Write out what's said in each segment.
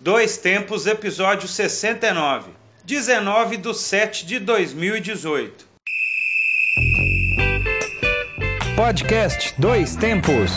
Dois Tempos, episódio 69, 19 de 7 de 2018. Podcast Dois Tempos.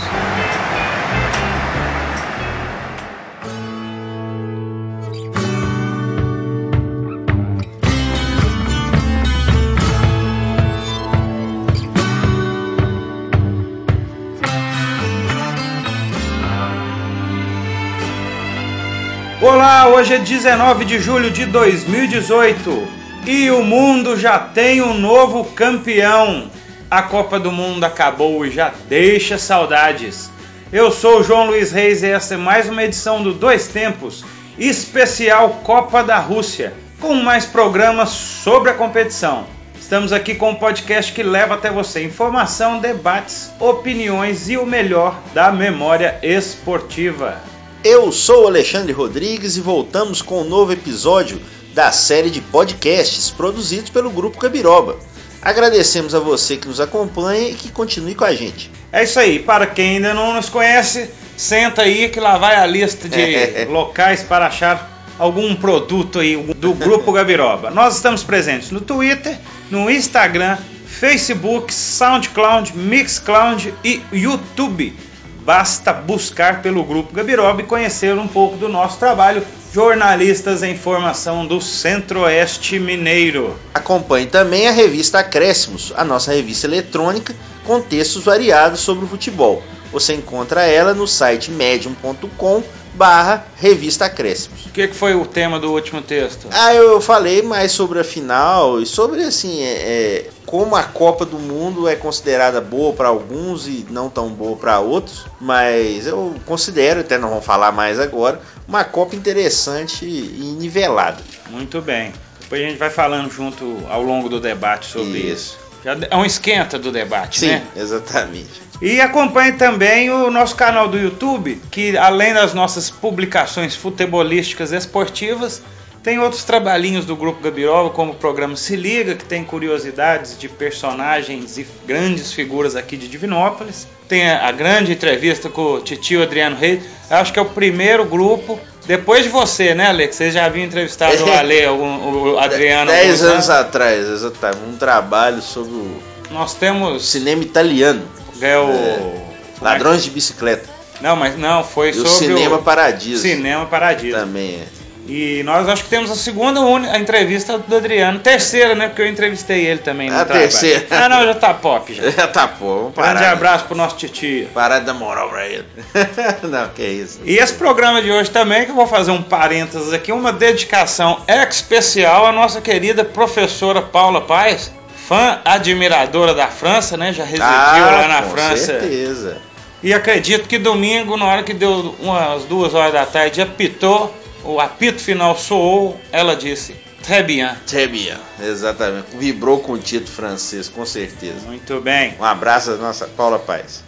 Hoje é 19 de julho de 2018 e o mundo já tem um novo campeão. A Copa do Mundo acabou e já deixa saudades. Eu sou o João Luiz Reis e esta é mais uma edição do Dois Tempos, especial Copa da Rússia, com mais programas sobre a competição. Estamos aqui com um podcast que leva até você informação, debates, opiniões e o melhor da memória esportiva. Eu sou Alexandre Rodrigues e voltamos com um novo episódio da série de podcasts produzidos pelo Grupo Cabiroba. Agradecemos a você que nos acompanha e que continue com a gente. É isso aí, para quem ainda não nos conhece, senta aí que lá vai a lista de locais para achar algum produto aí do Grupo Gabiroba. Nós estamos presentes no Twitter, no Instagram, Facebook, SoundCloud, Mixcloud e YouTube Basta buscar pelo Grupo Gabiroba e conhecer um pouco do nosso trabalho, jornalistas em formação do Centro-Oeste Mineiro. Acompanhe também a revista Acréscimos, a nossa revista eletrônica com textos variados sobre o futebol. Você encontra ela no site medium.com barra revista Acréscimos. O que, que, foi o tema do último texto? Ah, eu falei mais sobre a final e sobre assim é, é, como a Copa do Mundo é considerada boa para alguns e não tão boa para outros, mas eu considero, até não vamos falar mais agora, uma Copa interessante e nivelada. Muito bem. Depois a gente vai falando junto ao longo do debate sobre isso. isso. Já é um esquenta do debate, Sim, né? Sim, exatamente. E acompanhe também o nosso canal do YouTube, que além das nossas publicações futebolísticas esportivas, tem outros trabalhinhos do Grupo Gabiroba, como o programa Se Liga, que tem curiosidades de personagens e grandes figuras aqui de Divinópolis. Tem a, grande entrevista com o titio Adriano Reis. Acho que é o primeiro grupo, depois de você, né, Ale? Que você já havia entrevistado o Ale, o, o Adriano. Dez anos atrás, exatamente. Um trabalho sobre o Nós temos... cinema italiano. É o... É, Ladrões de bicicleta. Não, mas não, foi E o sobre Cinema o Paradiso. Cinema Paradiso. Também é. E nós acho que temos a segunda a entrevista do Adriano. Terceira, né? Porque eu entrevistei ele também no A trabalho. terceira. Ah, não, já tá pop já. Já tá pô, vamos Grande parar. abraço pro nosso titio. Parar de dar moral pra ele. não, que isso. E esse programa de hoje também, que eu vou fazer um parênteses aqui, uma dedicação especial à nossa querida professora Paula Paes, fã admiradora da França, né? Já residiu lá na Ah, com França. certeza. E acredito que domingo, na hora que deu umas duas horas da tarde, apitou, o apito final soou, ela disse, très bien. Très bien. Exatamente. Vibrou com o título francês, com certeza. Muito bem. Um abraço à nossa Paula Paz.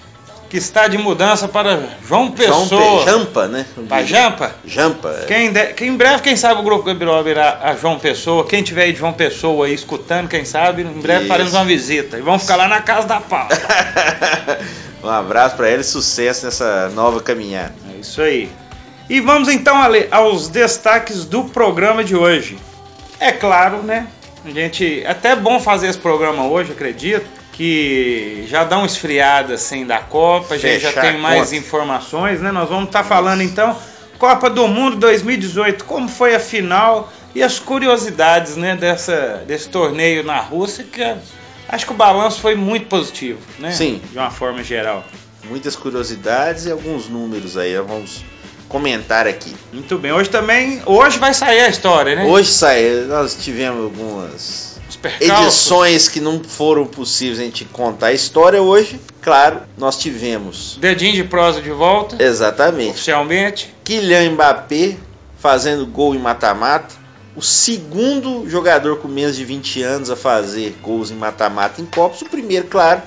Que está de mudança para João João Pessoa. Pe- Jampa, né? Para Jampa? Jampa. é. Quem, de- quem em breve, quem sabe o Grupo Gabiroba irá a João Pessoa. Quem tiver aí de João Pessoa aí escutando, quem sabe, em breve Isso. faremos uma visita. E vamos ficar lá na casa da Paula. um abraço pra ela e sucesso nessa nova caminhada. É isso aí. E vamos então Ale, aos destaques do programa de hoje. É claro, né? A gente. É até bom fazer esse programa hoje, acredito. Que já dá uma esfriada assim da Copa, a gente já tem mais conta. informações, né? Nós vamos estar falando então Copa do Mundo 2018, como foi a final e as curiosidades, né, dessa, desse torneio na Rússia, que é- acho que o balanço foi muito positivo, né? Sim. De uma forma geral. Muitas curiosidades e alguns números aí, vamos comentar aqui. Muito bem. Hoje também, hoje vai sair a história, né? Hoje sai, nós tivemos algumas edições que não foram possíveis a gente contar a história hoje. Claro, nós tivemos Dedinho de prosa de volta, exatamente oficialmente. Kylian Mbappé fazendo gol em mata-mata. O segundo jogador com menos de 20 anos a fazer gols em mata-mata em Copas. O primeiro, claro,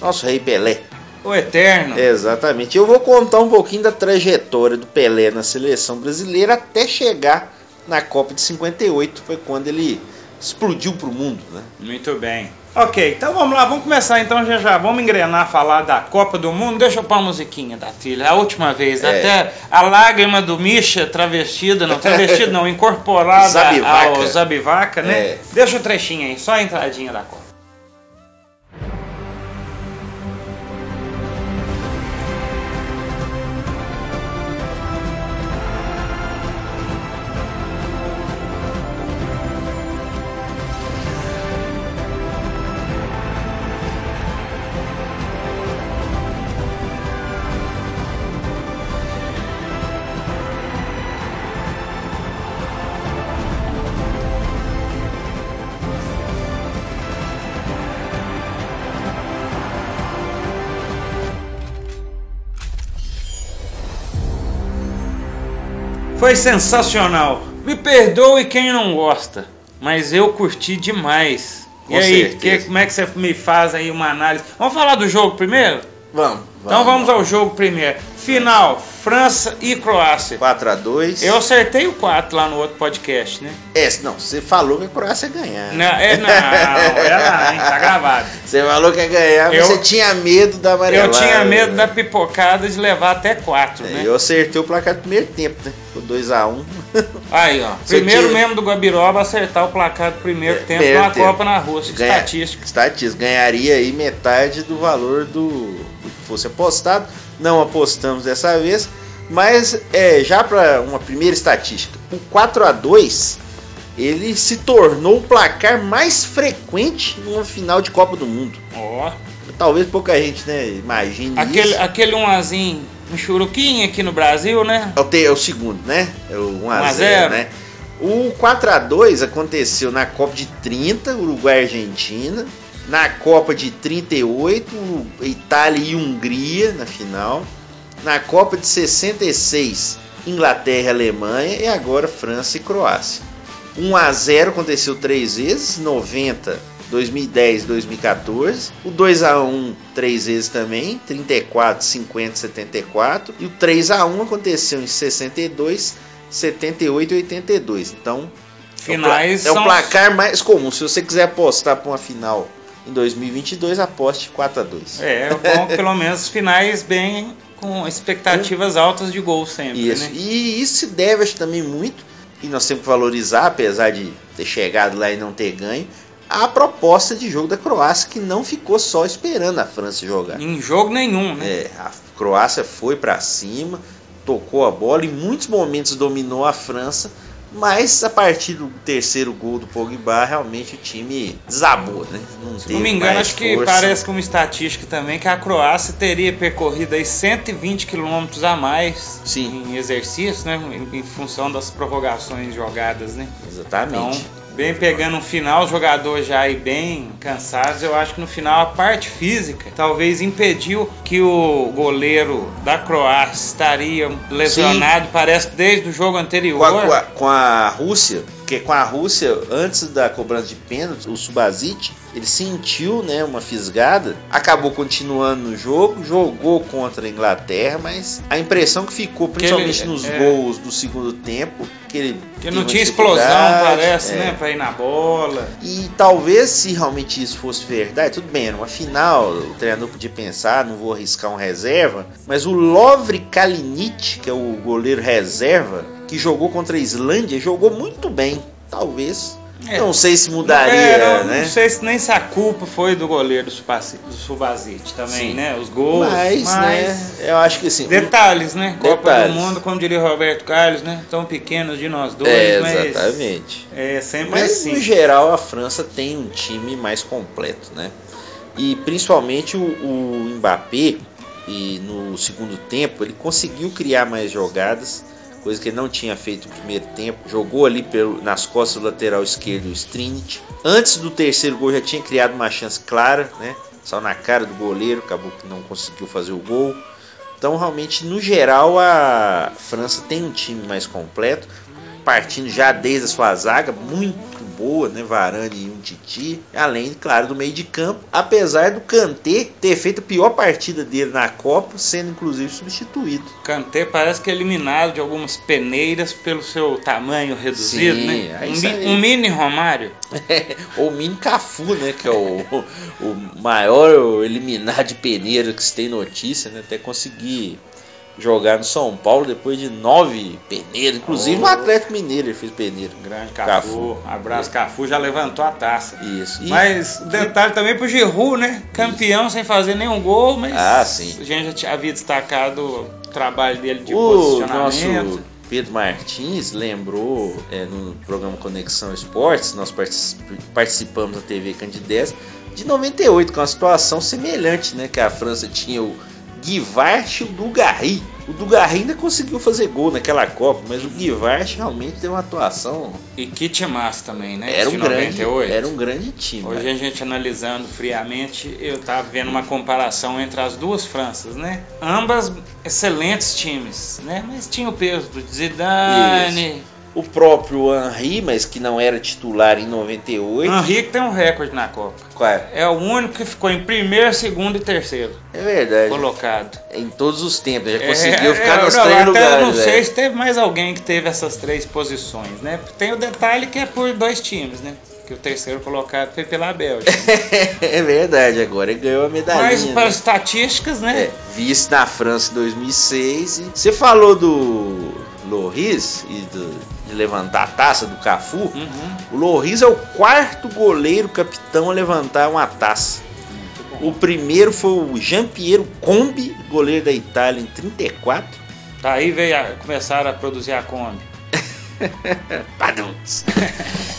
nosso rei Pelé. O Eterno. Exatamente. Eu vou contar um pouquinho da trajetória do Pelé na seleção brasileira até chegar na Copa de 58. Foi quando ele explodiu pro mundo, né? Muito bem. Ok, então vamos lá, vamos começar então já já. Vamos engrenar falar da Copa do Mundo. Deixa eu pôr a musiquinha da trilha. A última vez, É. até a lágrima do Misha travestida, não, travestida não, incorporada Zabivaca. ao Zabivaca, né? É. Deixa o trechinho aí, só a entradinha da Copa. Foi sensacional. Me perdoe quem não gosta, mas eu curti demais. Com e aí, que- como é que você me faz aí uma análise? Vamos falar do jogo primeiro? Vamos. Então vamos ao jogo primeiro. Final, França e Croácia. 4x2. Eu acertei o 4 lá no outro podcast, né? É, não, você falou que a Croácia ia ganhar. Não, é, não, é lá, hein? Tá gravado. Você falou que ia ganhar, mas Eu- você tinha medo da amarelada. Eu tinha medo da pipocada de levar até 4, É, né? Eu acertei o placar do primeiro tempo, né? Foi 2x1. Aí, ó. Você Primeiro tinha- membro do Gabiroba a acertar o placar do primeiro É, tempo tempo. Copa na Rússia. Ganha- Estatística. Estatística. Ganharia aí metade do valor do, fosse apostado. Não apostamos dessa vez. Mas é, já para uma primeira estatística, o 4 a 2 ele se tornou o placar mais frequente numa final de Copa do Mundo. Ó. Talvez pouca gente né, imagine Aquele, isso. aquele 1 um churuquinho aqui no Brasil, né? É o, te- é o segundo, né? É o 1 a 1 a 0, 0. né? O 4 a 2 aconteceu na Copa de 30, Uruguai e Argentina. Na Copa de 38, Uru- Itália e Hungria na final. Na Copa de 66, Inglaterra e Alemanha. E agora França e Croácia. 1 a 0 aconteceu três vezes, 90, 2010, 2014. O 2 a 1 três vezes também, 34, 50, 74. E o 3 a 1 aconteceu em 62, 78 e 82. Então, Finais é o, pla- é o placar mais comum. Se você quiser apostar para uma final em 2022, aposte 4 a 2. É, bom, pelo menos finais bem com expectativas altas de gol sempre, Isso. né? E isso se deve acho, também muito, e nós temos que valorizar, apesar de ter chegado lá e não ter ganho, a proposta de jogo da Croácia, que não ficou só esperando a França jogar. Em jogo nenhum, né? É, a Croácia foi para cima, tocou a bola, em muitos momentos dominou a França, mas a partir do terceiro gol do Pogba, realmente o time desabou, né? Não, Se não me engano, acho que parece como estatística também que a Croácia teria percorrido aí 120 quilômetros a mais Sim. em exercício, né? Em, em função das prorrogações jogadas, né? Exatamente. Então, bem pegando um final, o jogador já aí bem cansados, eu acho que no final a parte física talvez impediu que o goleiro da Croácia estaria lesionado, parece desde o jogo anterior. com a, com a- com a Rússia, porque com a Rússia, antes da cobrança de pênalti, o Subasic, ele sentiu né, uma fisgada, acabou continuando no jogo, jogou contra a Inglaterra, mas a impressão que ficou, principalmente ele- nos é. gols do segundo tempo, que ele que não tinha explosão, parece, é. né? Pra ir na bola. E talvez se realmente isso fosse verdade, tudo bem, era uma final, o treinador podia pensar, não vou arriscar um reserva, mas o Lovre Kalinic, que é o goleiro reserva, que jogou contra a Islândia, jogou muito bem. Talvez. É. Não sei se mudaria, É, não, né? não sei se nem se a culpa foi do goleiro do Subasic também, Sim. né? Os gols. Mas, né, eu acho que assim. Detalhes, né? Copa Detalhes. do Mundo, como diria Roberto Carlos, né? Tão pequenos de nós dois, é, mas exatamente. é sempre Mas assim. no geral a França tem um time mais completo, né? E principalmente o, o Mbappé, e no segundo tempo, ele conseguiu criar mais jogadas, coisa que ele não tinha feito no primeiro tempo. Jogou ali pelo, nas costas do lateral esquerdo o Strinit. Antes do terceiro gol já tinha criado uma chance clara, né? Só na cara do goleiro, acabou que não conseguiu fazer o gol. Então, realmente, no geral, a França tem um time mais completo. Partindo já desde a sua zaga, muito boa, né? Varane e um Titi, além, claro, do meio de campo, apesar do Kanté ter feito a pior partida dele na Copa, sendo inclusive substituído. Kanté parece que é eliminado de algumas peneiras pelo seu tamanho reduzido, Sim, né? é Um, mi- um mini Romário. Ou o Mini Cafu, né? Que é o, o maior eliminado de peneira que se tem notícia, né? Até conseguir jogar no São Paulo depois de nove peneiras. Inclusive Oh. no Atlético Mineiro ele fez peneira. Grande Cafu. Cafu. Abraço, Cafu já levantou a taça. Isso. E- Mas detalhe também pro Giroud, né? Campeão sem fazer nenhum gol, mas Ah, sim. a gente já havia destacado o trabalho dele de o posicionamento. nosso Pedro Martins lembrou é, no programa Conexão Esportes, nós partici- participamos da TV Candidez, de 98, com uma situação semelhante, né? Que a França tinha o Guivart e o Dugarry. O Dugarry ainda conseguiu fazer gol naquela Copa, mas o Guivart realmente teve uma atuação. E que timaço também, né? Era um, grande, 98. era um grande time. Hoje né? a gente analisando friamente, eu tava vendo uma comparação entre as duas Franças, né? Ambas excelentes times, né? Mas tinha o peso do Zidane. O próprio Henry, mas que não era titular em 98. Henrique tem um recorde na Copa. Qual é? É o único que ficou em primeiro, segundo e terceiro É verdade. colocado. Em todos os tempos. Já É, conseguiu ficar é, nos não, três até lugares. Eu não velho. sei se teve mais alguém que teve essas três posições, né? Tem o detalhe que é por dois times, né? Que o terceiro colocado foi pela Bélgica. é verdade, agora ele ganhou a medalhinha. Mas para né? as estatísticas, né? É, vice na França em 2006. E você falou do Loris e do- de levantar a taça do Cafu. Uhum. O Loris é o quarto goleiro capitão a levantar uma taça. O primeiro foi o Jean-Pierre Combi, goleiro da Itália em 34. Daí veio a, começaram a produzir a Kombi. Paduns.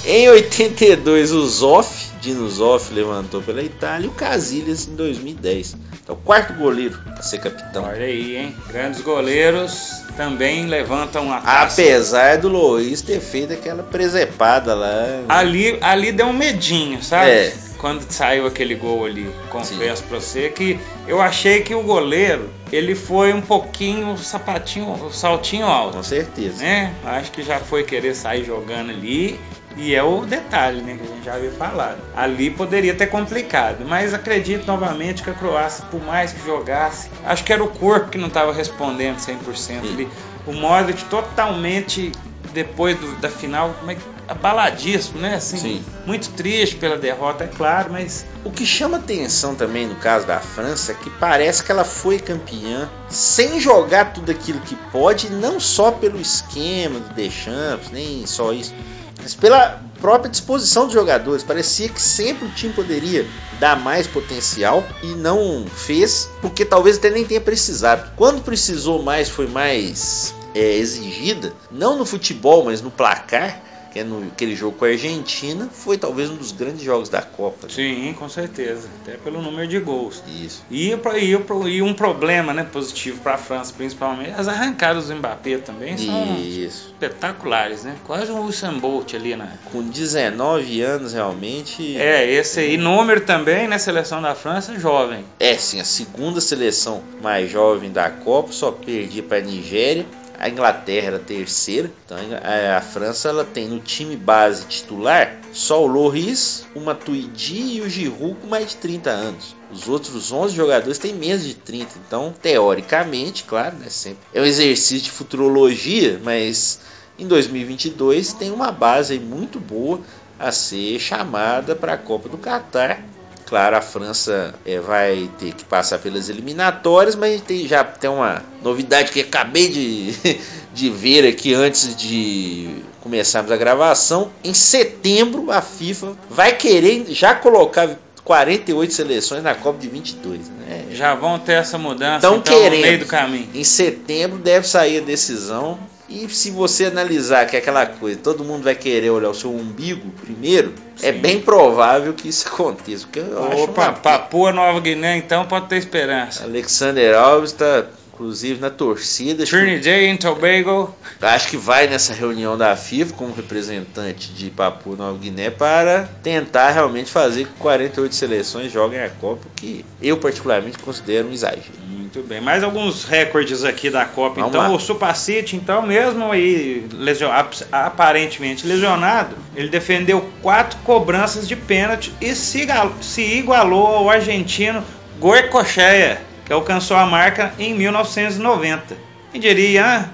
em 82, o Zoff, Dino Zoff, levantou pela Itália. E o Casillas em 2010. Então, o quarto goleiro a ser capitão. Olha aí, hein? Grandes goleiros também levantam a taça. Apesar do Lois ter feito aquela presepada lá. Ali, ali deu um medinho, sabe? É. Quando saiu aquele gol ali, confesso pra você que eu achei que o goleiro ele foi um pouquinho sapatinho, saltinho alto, Com certeza. né? Acho que já foi querer sair jogando ali e é o detalhe, né, que a gente já havia falado. Ali poderia ter complicado, mas acredito novamente que a Croácia, por mais que jogasse, acho que era o corpo que não estava respondendo 100% ali. O Modric totalmente depois do- da final, como é que abaladíssimo, né? Assim, Sim. muito triste pela derrota, é claro, mas O que chama atenção também no caso da França é que parece que ela foi campeã sem jogar tudo aquilo que pode, não só pelo esquema do Deschamps, nem só isso, mas pela própria disposição dos jogadores. Parecia que sempre o time poderia dar mais potencial e não fez, porque talvez até nem tenha precisado. Quando precisou mais, foi mais é, exigida, não no futebol, mas no placar. Que é no aquele jogo com a Argentina, foi talvez um dos grandes jogos da Copa. né? sim, com certeza, até pelo número de gols. Isso. E, e, e um problema né, positivo para a França, principalmente, as arrancadas do Mbappé também são Isso. espetaculares, né? Quase um Usain Bolt ali na. Com 19 anos, realmente. É, esse aí, número também, né? Seleção da França, jovem. É, sim, a segunda seleção mais jovem da Copa, só perdia para a Nigéria. A Inglaterra era a terceira. Então a, a França ela tem no time base titular só o Loris, o Matuidi e o Giroud com mais de 30 anos. Os outros 11 jogadores têm menos de 30. Então, teoricamente, claro, né, sempre é um exercício de futurologia, mas em 2022 tem uma base muito boa a ser chamada para a Copa do Catar. Claro, a França é, vai ter que passar pelas eliminatórias, mas a gente tem, já tem uma novidade que acabei de, de ver aqui antes de começarmos a gravação. Em setembro, a FIFA vai querer já colocar 48 seleções na Copa de 22. Né? Já vão ter essa mudança Tão então, no querendo. meio do caminho. Em setembro deve sair a decisão. E se você analisar que é aquela coisa, todo mundo vai querer olhar o seu umbigo primeiro, é Sim. bem provável que isso aconteça. Porque eu acho Opa, uma- Papua Nova Guiné, então pode ter esperança. Alexander Alves está, inclusive, na torcida. Acho que, Trinidad e Tobago. acho que vai nessa reunião da FIFA como representante de Papua Nova Guiné para tentar realmente fazer que 48 seleções joguem a Copa, que eu particularmente considero um exagero. Muito bem. Mais alguns recordes aqui da Copa. Vamos então, lá. o Supacite, então, mesmo aí lesio- ap- aparentemente lesionado, ele defendeu quatro cobranças de pênalti e se, se igualou ao argentino Goicoechea, que alcançou a marca em 1990. Quem diria, ah,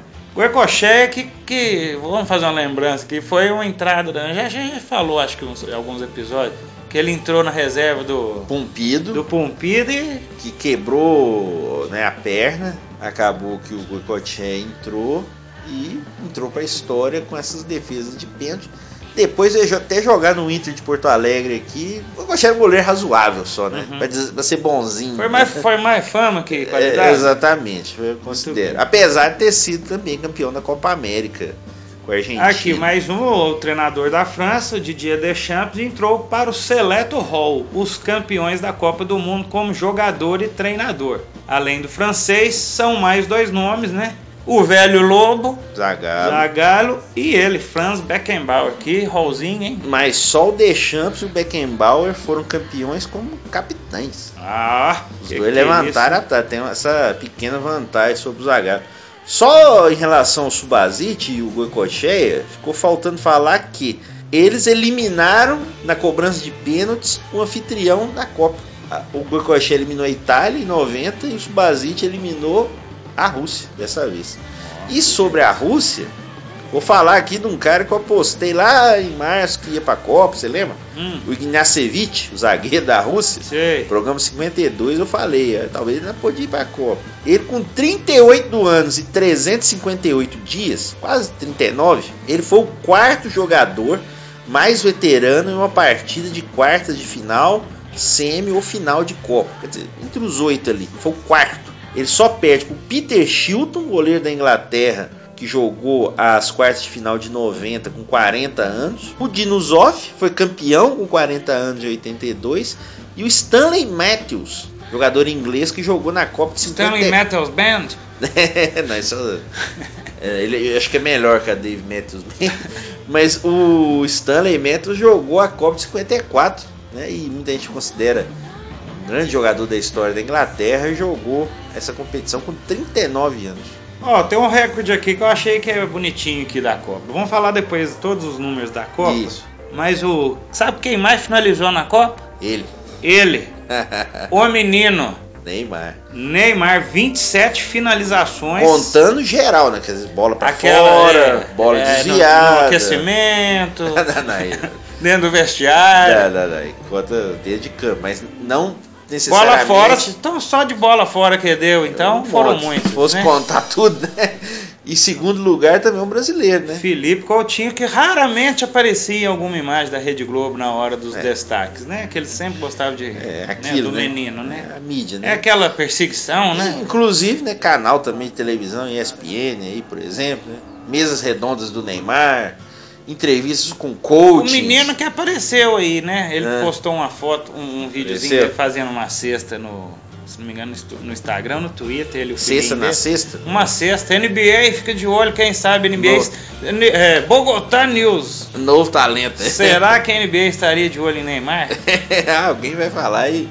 que, que, vamos fazer uma lembrança, que foi uma entrada, da- já, já, já falou, acho que uns- alguns episódios, que ele entrou na reserva do, Pumpido, do Pumpido e que quebrou né, a perna. Acabou que o Goicoechea entrou e entrou para a história com essas defesas de pênalti. Depois jo- até jogar no Inter de Porto Alegre aqui, Goicoechea era um goleiro razoável só, né? Uhum. Pra, dizer- pra ser bonzinho. Foi mais, foi mais fama que É, qualidade. exatamente, eu considero. Apesar de ter sido também campeão da Copa América com a Argentina. Aqui, mais um, o treinador da França, o Didier Deschamps, entrou para o Seleto Hall, os campeões da Copa do Mundo como jogador e treinador. Além do francês, são mais dois nomes, né? O velho Lobo, Zagallo. Zagallo e ele, Franz Beckenbauer. Que hallzinho, hein? Mas só o Deschamps e o Beckenbauer foram campeões como capitães. Ah, Os que dois que é levantaram a taça, tem essa pequena vantagem sobre o Zagallo. Só em relação ao Subazite e o Goicoechea, ficou faltando falar que eles eliminaram na cobrança de pênaltis o anfitrião da Copa. O Goicoechea eliminou a Itália em 90 e o Subazite eliminou a Rússia dessa vez. E sobre a Rússia, vou falar aqui de um cara que eu apostei lá em março que ia pra Copa, você lembra? Hum, O Ignacevich, o zagueiro da Rússia. sei. Programa 52 eu falei, talvez ele não podia ir pra Copa. Ele com 38 anos e 358 dias, quase 39, ele foi o quarto jogador mais veterano em uma partida de quartas de final, semi ou final de Copa. Quer dizer, entre os oito ali, foi o quarto. Ele só perde pro Peter Shilton, goleiro da Inglaterra, que jogou as quartas de final de 90 com 40 anos. O Dinuzov foi campeão com 40 anos de 82. E o Stanley Matthews, jogador inglês que jogou na Copa de 50. Stanley Metals Band. Não, isso, é, ele, eu acho que é melhor que a Dave Matthews. Mas o Stanley Matthews jogou a Copa de 54. Né, e muita gente considera um grande jogador da história da Inglaterra e jogou essa competição com 39 anos. Ó, tem um recorde aqui que eu achei que é bonitinho aqui da Copa. Vamos falar depois de todos os números da Copa. Isso. Mas o. Sabe quem mais finalizou na Copa? Ele. Ele, o menino Neymar. Neymar, 27 finalizações. Contando geral, né? Quer dizer, bola pra Aquela, fora, é, bola é, no- desviada. No, aquecimento, Não, não, não, dentro do vestiário. não, não, não, Conta dentro de campo, mas não Bola fora, então só de bola fora que deu, então um foram monte. muitos. Se fosse né? contar tudo, né? E segundo lugar também um brasileiro, né? Felipe Coutinho, que raramente aparecia em alguma imagem da Rede Globo na hora dos É. destaques, né? Que ele sempre gostava de. É né, aquilo, do né? menino, né? É a mídia, É né? aquela perseguição, né? Inclusive, né, canal também de televisão, ESPN aí, por exemplo, né? Mesas redondas do Neymar, entrevistas com O coach. menino que apareceu aí, né? Ele É. postou uma foto, um, um videozinho dele fazendo uma cesta no, se não me engano, no Instagram, no Twitter, ele o Sexta na dele. sexta. Uma cesta, NBA, fica de olho, quem sabe, NBA. No- É, Bogotá News. Novo talento. Será que a NBA estaria de olho em Neymar? Alguém vai falar e,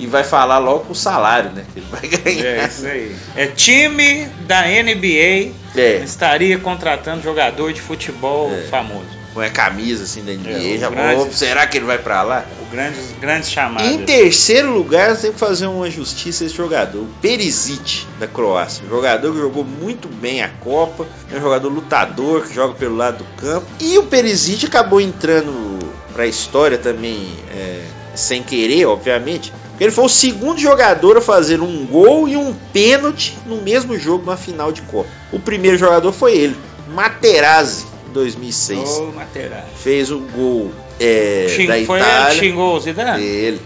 e vai falar logo com o salário, né? Que ele vai ganhar. É isso aí. É time da NBA É, estaria contratando jogador de futebol É. famoso. põe a camisa assim da NBA, É, já grandes- será que ele vai pra lá? O grandes, grandes chamadas. Em terceiro lugar, tem que fazer uma justiça a esse jogador, o Perisic, da Croácia. Um jogador que jogou muito bem a Copa, é um jogador lutador que joga pelo lado do campo. E o Perisic acabou entrando pra história também, é, sem querer, obviamente. Ele foi o segundo jogador a fazer um gol e um pênalti no mesmo jogo na final de Copa. O primeiro jogador foi ele, Materazzi, em 2006. Ô, Materazzi. Fez o gol é, Xing- da foi ele que Itália. xingou o Zidane? Ele.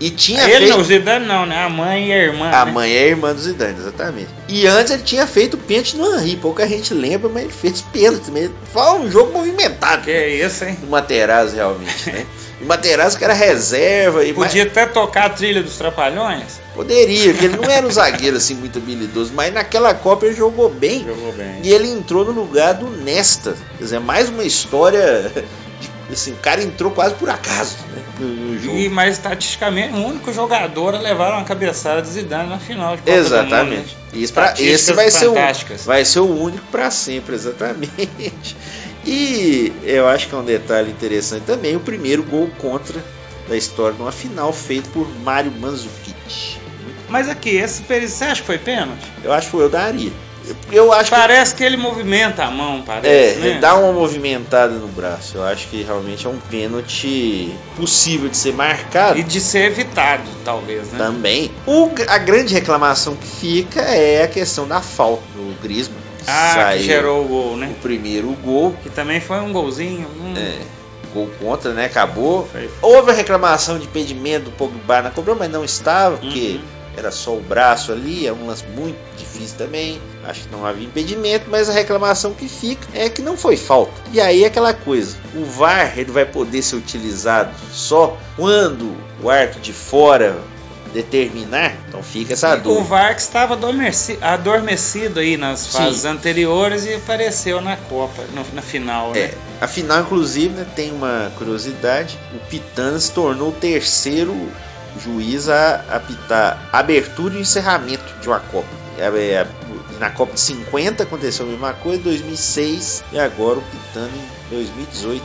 E tinha Ele feito. não, o Zidane não, né? A mãe e a irmã. A né? mãe é a irmã do Zidane, exatamente. E antes ele tinha feito pênalti no Henry. Pouca gente lembra, mas ele fez pênalti também. Foi um jogo movimentado. Que é isso, hein? O Materazzi realmente, né? O Materazzi que era reserva e Podia até tocar a trilha dos Trapalhões. poderia, porque ele não era um zagueiro assim muito habilidoso, mas naquela Copa ele jogou bem. Jogou bem. E ele entrou no lugar do Nesta. Quer dizer, mais uma história Assim, o cara entrou quase por acaso né, no, jogo. E, mas estatisticamente, o único jogador a levar uma cabeçada de Zidane na final de Copa Exatamente. do Mundo. né? Isso pra- esse vai ser, o, vai ser o único para sempre, exatamente. E eu acho que é um detalhe interessante também, o primeiro gol contra da história numa final feito por Mário Mandzukic. Mas aqui, esse você acha que foi pênalti? Eu acho que eu daria. Eu acho que Parece que ele movimenta a mão, É, parece, né? ele dá uma movimentada no braço. Eu acho que realmente é um pênalti possível de ser marcado. E de ser evitado, talvez, né? Também. O- a grande reclamação que fica é a questão da falta do Griezmann. Ah, Saiu que gerou o gol, né? o primeiro gol. Que também foi um golzinho. hum. É, gol contra, né? Acabou. Foi. Houve a reclamação de impedimento do Pogba na cobrança, mas não estava, porque Uhum. era só o braço ali, é um lance muito difícil também. Acho que não havia impedimento, mas a reclamação que fica é que não foi falta. E aí é aquela coisa, o VAR ele vai poder ser utilizado só quando o árbitro de fora determinar, então fica essa o dúvida. VAR que estava adormeci- adormecido aí nas Sim. fases anteriores e apareceu na Copa, no- na final, É, né? afinal, inclusive, né, tem uma curiosidade: o Pitana se tornou o terceiro juiz a apitar abertura e encerramento de uma Copa. É, é, na Copa de 50 aconteceu a mesma coisa, 2006 e agora o Pitana em 2018.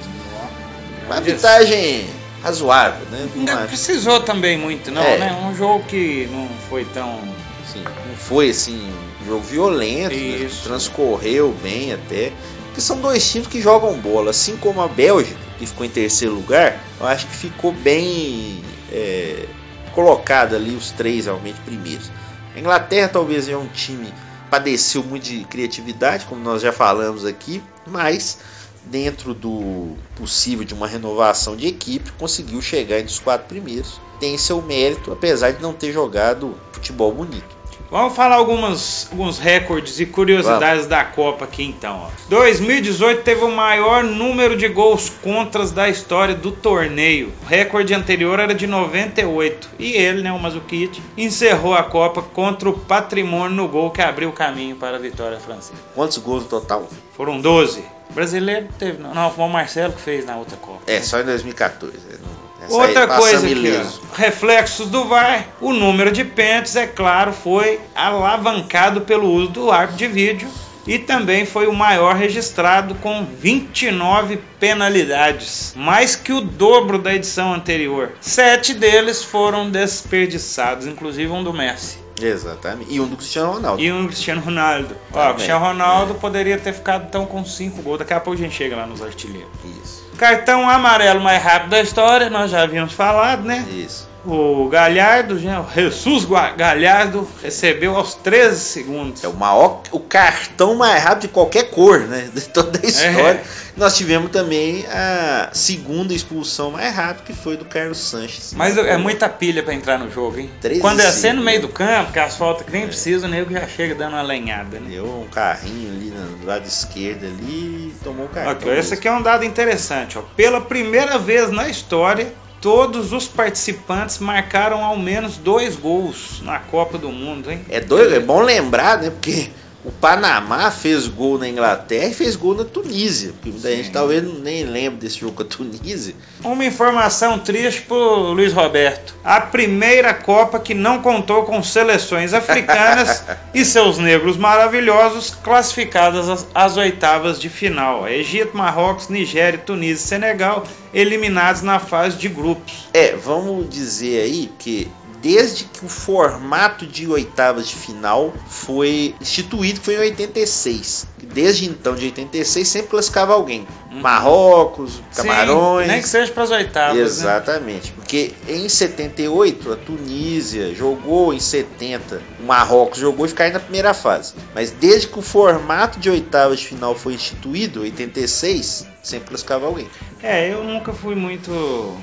Uma arbitragem razoável, né? Não Uma- precisou também muito, não, É. né? Um jogo que não foi tão. assim, não foi assim um jogo violento, né? Transcorreu bem até. Porque são dois times que jogam bola, assim como a Bélgica, que ficou em terceiro lugar, eu acho que ficou bem é, colocado ali os três realmente primeiros. A Inglaterra talvez é um time padeceu muito de criatividade, como nós já falamos aqui, mas dentro do possível de uma renovação de equipe, conseguiu chegar entre os quatro primeiros. Tem seu mérito, apesar de não ter jogado futebol bonito. Vamos falar algumas, alguns recordes e curiosidades da Copa aqui então. Ó. 2018 teve o maior número de gols contras da história do torneio. O recorde anterior era de 98. E ele, né, o Mazzucchi, encerrou a Copa contra o Patrimônio no gol que abriu o caminho para a vitória francesa. Quantos gols no total? Foram 12. Brasileiro teve. Não, não, foi o Marcelo que fez na outra Copa. É, só em 2014. né? Essa Outra coisa aqui, ó, reflexos do VAR. O número de pênaltis, é claro, foi alavancado pelo uso do árbitro de vídeo e também foi o maior registrado com 29 penalidades, mais que o dobro da edição anterior. Sete deles foram desperdiçados, inclusive um do Messi Exatamente. E um do Cristiano Ronaldo. e um do Cristiano Ronaldo. Ó, o. Cristiano Ronaldo poderia ter ficado então com cinco gols. Daqui a pouco a gente chega lá nos artilheiros. Isso. Cartão amarelo mais rápido da história, nós já havíamos falado, né? Isso. O Galhardo, né, o Jesus Galhardo, recebeu aos 13 segundos. É o maior, o cartão mais rápido de qualquer cor, né? De toda a história. Nós tivemos também a segunda expulsão mais rápida, que foi do Carlos Sanches. Mas é muita pilha pra entrar no jogo, hein? 13 Quando é assim no meio do campo, que asfalto que nem precisa, o nego já chega dando uma lenhada, né? Deu um carrinho ali no lado esquerdo ali e tomou o cartão. Ok, esse aqui é um dado interessante. Ó. Pela primeira vez na história, todos os participantes marcaram ao menos dois gols na Copa do Mundo, hein? É doido, é bom lembrar, né? Porque o Panamá fez gol na Inglaterra e fez gol na Tunísia. Porque muita gente talvez nem lembre desse jogo com a Tunísia. Uma informação triste pro Luiz Roberto. A primeira Copa que não contou com seleções africanas e seus negros maravilhosos classificadas às, às oitavas de final. Egito, Marrocos, Nigéria, Tunísia e Senegal eliminados na fase de grupos. É, vamos dizer aí que desde que o formato de oitavas de final foi instituído, que foi em 86. Desde então, de 86, sempre classificava alguém. Marrocos, Camarões. Sim, nem que seja para as oitavas. né? Exatamente, porque em 78 a Tunísia jogou, em 70 o Marrocos jogou e ficou na primeira fase. Mas desde que o formato de oitavas de final foi instituído, 86, sempre classificava alguém. É, eu nunca fui muito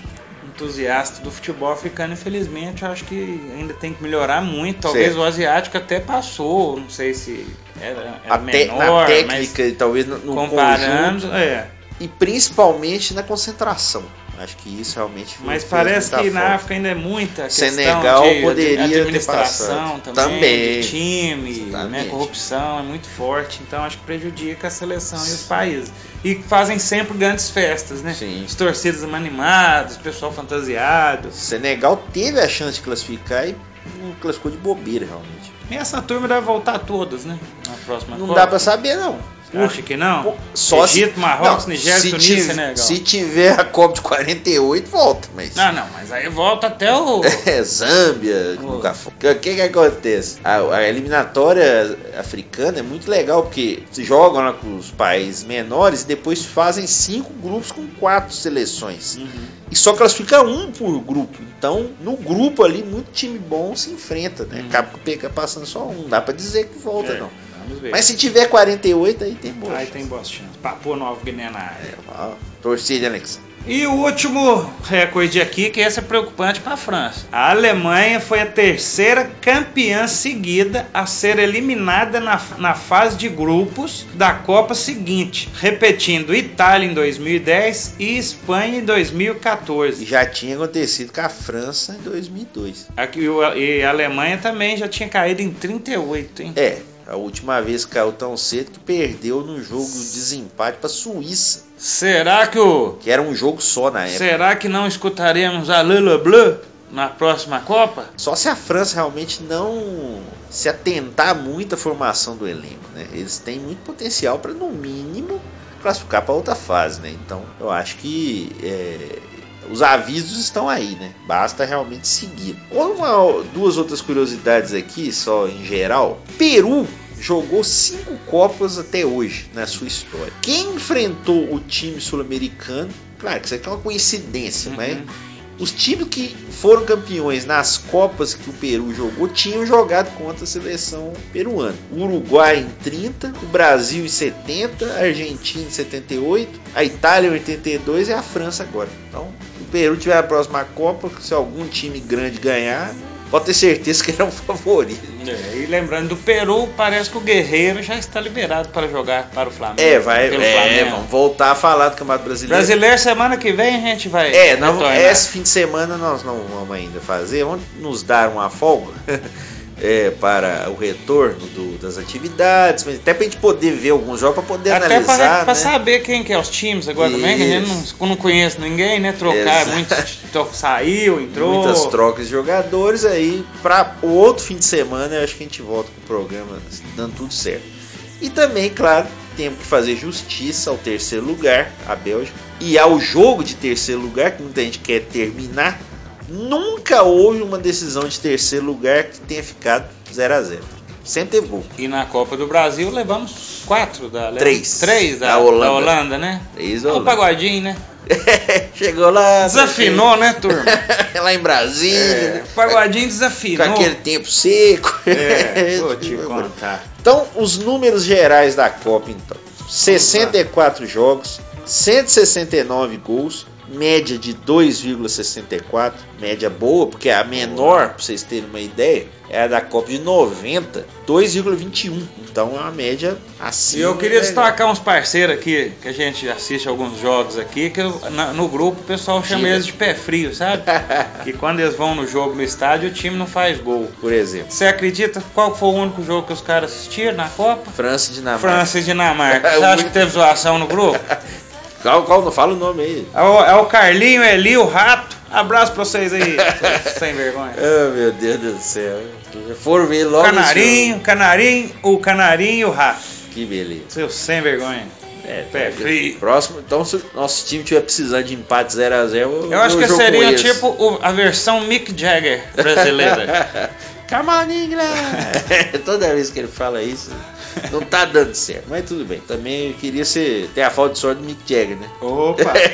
entusiasta do futebol africano, infelizmente, eu acho que ainda tem que melhorar muito. Talvez Certo. o asiático até passou, não sei se era, era Até menor, na técnica e talvez no, mas no comparando, conjunto. é. E principalmente na concentração. Acho que isso realmente Mas parece que na. África ainda é muita Senegal questão de poderia ter administração passado. também, Também. de time, né, corrupção é muito forte, então acho que prejudica a seleção e os países. E fazem sempre grandes festas, né? Sim. As torcidas animadas, o pessoal fantasiado. Senegal teve a chance de classificar e não classificou de bobeira, realmente. E essa turma deve voltar todas, né? Na próxima Não Copa. dá pra saber, não. Acha que não? Só se- Egito, Marrocos, Não, Nigéria, se Tunísia, tiv- Senegal. Se tiver a Copa de 48, volta, mas. Não, não, mas aí volta até o. É, Zâmbia, Oh. nunca foi. O que que acontece? A, a eliminatória africana é muito legal, porque se jogam lá com os países menores e depois fazem cinco grupos com quatro seleções. Uhum. E só classifica um por grupo. Então, no grupo ali, muito time bom se enfrenta, né? Uhum. Acaba pega- passando só um. Não dá pra dizer que volta, É, não. Vamos ver. Mas se tiver 48, aí tem boa. Aí tem boas chances. Papua Nova Guiné na área. É, torcida, Alex. E o último recorde aqui, que esse é preocupante para a França. A Alemanha foi a terceira campeã seguida a ser eliminada na, na fase de grupos da Copa seguinte, repetindo Itália em 2010 e Espanha em E 2014. já tinha acontecido com a França em 2002. Aqui, e a Alemanha também já tinha caído em 38, hein? É, a última vez caiu tão cedo que perdeu no jogo de desempate para Suíça, Será que o que era um jogo só na época. será que não escutaremos a Lula Bleu na próxima Copa? Só se a França realmente não se atentar muito à formação do elenco, né? Eles têm muito potencial para no mínimo classificar para outra fase, né? Então, eu acho que é, os avisos estão aí, né? Basta realmente seguir. Uma, duas outras curiosidades aqui, só em geral. Peru jogou cinco Copas até hoje na sua história. Quem enfrentou o time sul-americano? Claro que isso aqui é uma coincidência, Uhum. mas os times que foram campeões nas Copas que o Peru jogou tinham jogado contra a seleção peruana. O Uruguai em 30, o Brasil em 70, a Argentina em 78, a Itália em 82 e a França agora. Então, Peru tiver a próxima Copa, se algum time grande ganhar, pode ter certeza que ele é um favorito. É, e lembrando do Peru, parece que o Guerreiro já está liberado para jogar para o Flamengo. É, vai, é, Flamengo. vamos voltar a falar do Campeonato Brasileiro. Brasileiro, semana que vem a gente vai. É, não, esse fim de semana nós não vamos ainda fazer. Vamos nos dar uma folga é, para o retorno do- das atividades, até para a gente poder ver alguns jogos, para poder Até analisar. para né? saber quem que é os times agora também, que a gente Isso. não, não conhece ninguém, né? Trocar muito. to- Saiu, entrou. Muitas trocas de jogadores aí para o outro fim de semana, eu acho que a gente volta com o programa dando tudo certo. E também, claro, temos que fazer justiça ao terceiro lugar, a Bélgica, e ao jogo de terceiro lugar, que muita gente quer terminar. Nunca houve uma decisão de terceiro lugar que tenha ficado 0 a 0 Sempre teve gol. E na Copa do Brasil levamos quatro da Três. Três da, Da da Holanda. Holanda. né? Três o Holanda. pagodinho, né? Chegou lá. Desafinou, né, turma? lá em Brasília. É, né? o pagodinho Com desafinou. aquele tempo seco. É, vou te contar. Então, os números gerais da Copa, então. 64 jogos, 169 gols, média de 2,64, média boa, porque a menor, para vocês terem uma ideia, é a da Copa de 90, 2,21. Então é uma média. E eu queria destacar uns parceiros aqui, que a gente assiste alguns jogos aqui, que eu- na- no grupo o pessoal chama eles de pé frio, sabe? que quando eles vão no jogo no estádio, o time não faz gol. Por exemplo, Você acredita qual foi o único jogo que os caras assistiram na Copa? França e Dinamarca. França e Dinamarca. Você acha que teve zoação no grupo? Qual, qual, não fala o nome aí. É o, é o Carlinho, Eli, o Rato. Abraço pra vocês aí, sem vergonha. Oh, meu Deus do céu. Foram ver logo. Canarinho, Canarinho, o Canarinho e o Rato. Que beleza. Seu sem vergonha. É, pé frio. Próximo, então, se o nosso time tiver precisando de empate 0x0, Eu acho que seria tipo o- a versão Mick Jagger brasileira. Come on, England! Toda vez que ele fala isso, não tá dando certo. Mas tudo bem. Também eu queria ser, ter a falta de sorte do Mick Jagger, né? Opa!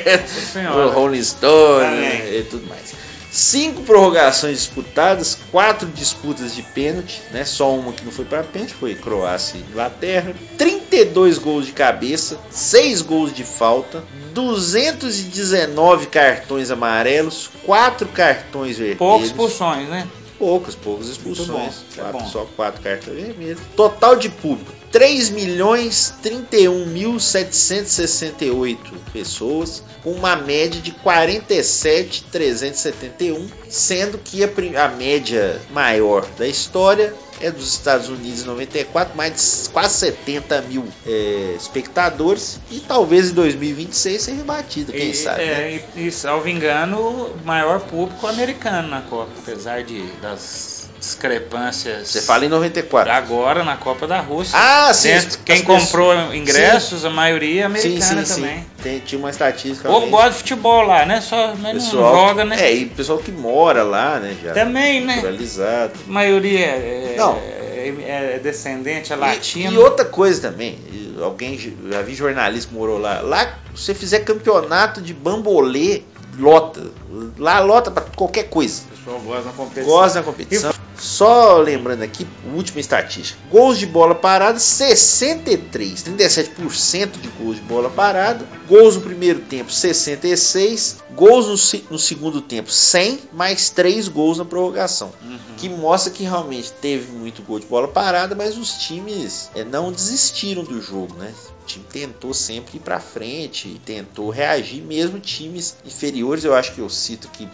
O. Rolling Stone né? e tudo mais. Cinco prorrogações disputadas, quatro disputas de pênalti, né? Só uma que não foi para pênalti, foi Croácia e Inglaterra. 32 gols de cabeça, 6 gols de falta, 219 cartões amarelos, 4 cartões vermelhos. Poucas expulsões, né? Poucas, poucas expulsões. bom, é Quatro- bom. só quatro cartões vermelhos. Total de público: 3 milhões 31 mil 768 pessoas, com uma média de 47,371, sendo que a, a média maior da história é dos Estados Unidos em 94, mais de quase 70 mil é, espectadores. E talvez em 2026 seja batida, quem e, sabe. É, né? e, e, salvo engano, o maior público americano na Copa, apesar de das discrepâncias. Você fala em 94. Agora na Copa da Rússia. Ah, sim. Dentro, quem comprou ingressos, sim. a maioria é americana sim, sim, também. Tem, tinha uma estatística. Ou gosta de futebol lá, né? Só mas pessoal, não joga, né? É, e o pessoal que mora lá, né? Já também, né? Naturalizado. A maioria é, não. é, é descendente, é latino. E, e outra coisa também, alguém já vi jornalista que morou lá. Lá, se você fizer campeonato de bambolê, lota. Lá lota para qualquer coisa. O pessoal gosta da competição. Gosta da competição. Só lembrando aqui, última estatística. Gols de bola parada, 63. 37% de gols de bola parada. Gols no primeiro tempo, 66. Gols no, no segundo tempo, 100. Mais 3 gols na prorrogação. Uhum. Que mostra que realmente teve muito gol de bola parada, mas os times é, não desistiram do jogo, né? O time tentou sempre ir para frente, tentou reagir, mesmo times inferiores. Eu acho que eu cito aqui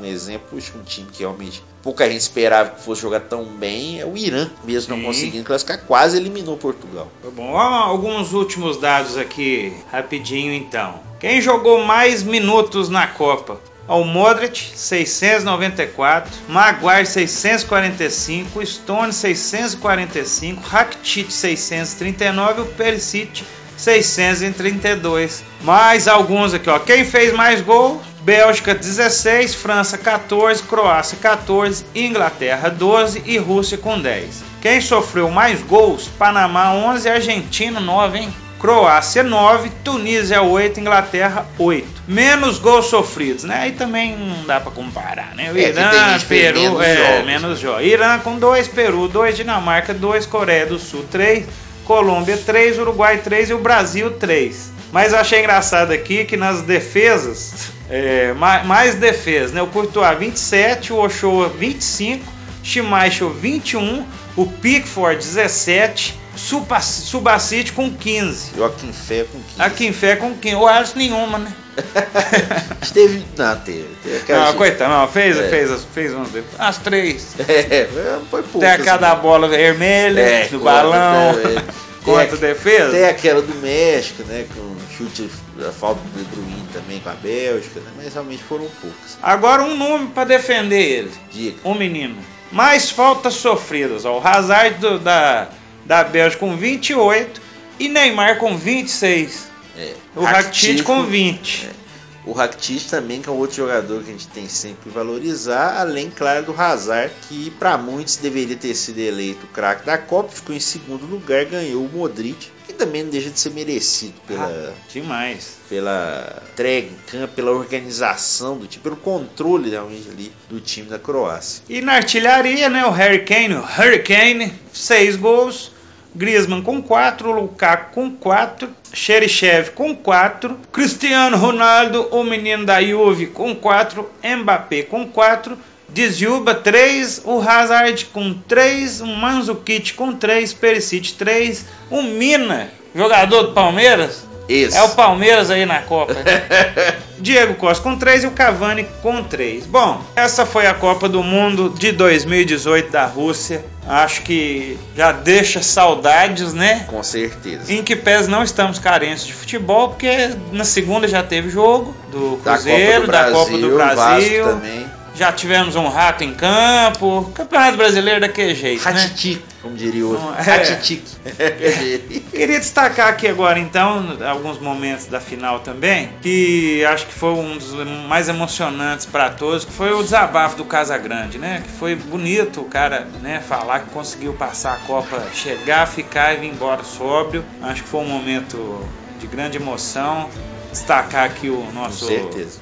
um exemplo de um time que realmente pouca gente esperava que fosse jogar tão bem é o Irã, mesmo Sim. não conseguindo classificar, quase eliminou Portugal. Tá bom, alguns últimos dados aqui, rapidinho então. Quem jogou mais minutos na Copa? O Modric 694, Maguire 645, Stone 645, Rakitic 639 e o Perisic 632. Mais alguns aqui, ó. Quem fez mais gols? Bélgica 16, França 14, Croácia 14, Inglaterra 12 e Rússia com 10. Quem sofreu mais gols? Panamá 11, Argentina 9, hein? Croácia 9, Tunísia 8, Inglaterra 8. Menos gols sofridos, né? Aí também não dá para comparar, né? O é, Irã, Peru, menos é, jogos. menos jogos. Irã com 2, Peru 2, Dinamarca 2, Coreia do Sul 3, Colômbia 3, Uruguai 3 e o Brasil 3. Mas eu achei engraçado aqui que nas defesas, é, mais, mais defesas, né? O Courtois 27, o Ochoa 25, Schmeichel 21, o Pickford 17, Subacite com 15. E o Akinfé com 15. Akinfé com 15. O Alisson nenhuma, né? teve. Não, teve. teve não, coitado, não, fez, é. fez, fez umas. As três. É, foi pouco. Tem a cada assim. bola vermelha, é, do balão. Contra a defesa? Tem aquela do México, né? Com chute, a falta do De Bruyne também com a Bélgica, né, mas realmente foram poucas. Agora um nome para defender ele. Diga. Um menino. Mais faltas sofridas, ó. O Hazard do, da, da Bélgica com 28 e Neymar com 26. É. O Rakitic com 20. É. O Rakitic também, que é um outro jogador que a gente tem sempre que valorizar, além, claro, do Hazard, que para muitos deveria ter sido eleito o craque da Copa, ficou em segundo lugar, ganhou o Modric, que também não deixa de ser merecido pela ah, demais pela entrega em campo, pela organização do time, pelo controle realmente ali do time da Croácia. E na artilharia, né, o Harry Kane, o Hurricane, seis gols, Griezmann com 4, Lukaku com 4, Xerichev com 4, Cristiano Ronaldo, o menino da Juve com 4, Mbappé com 4, Desjuba 3, o Hazard com 3, o Manzukic com 3, Perisic 3, o Mina, jogador do Palmeiras, isso. É o Palmeiras aí na Copa. Né? Diego Costa com 3 e o Cavani com 3. Bom, essa foi a Copa do Mundo de 2018 da Rússia. Acho que já deixa saudades, né? Com certeza. Em que pés não estamos carentes de futebol, porque na segunda já teve jogo do Cruzeiro, da Copa do Brasil. Da Copa do Brasil também. Já tivemos um rato em campo. Campeonato Brasileiro daquele jeito, Ratitique, né? como diria outro. É. Ratitique. Queria destacar aqui agora, então, alguns momentos da final também, que acho que foi um dos mais emocionantes para todos, que foi o desabafo do Casagrande, né? Que foi bonito o cara, né, falar que conseguiu passar a Copa, chegar, ficar e vir embora sóbrio. Acho que foi um momento de grande emoção destacar aqui o nosso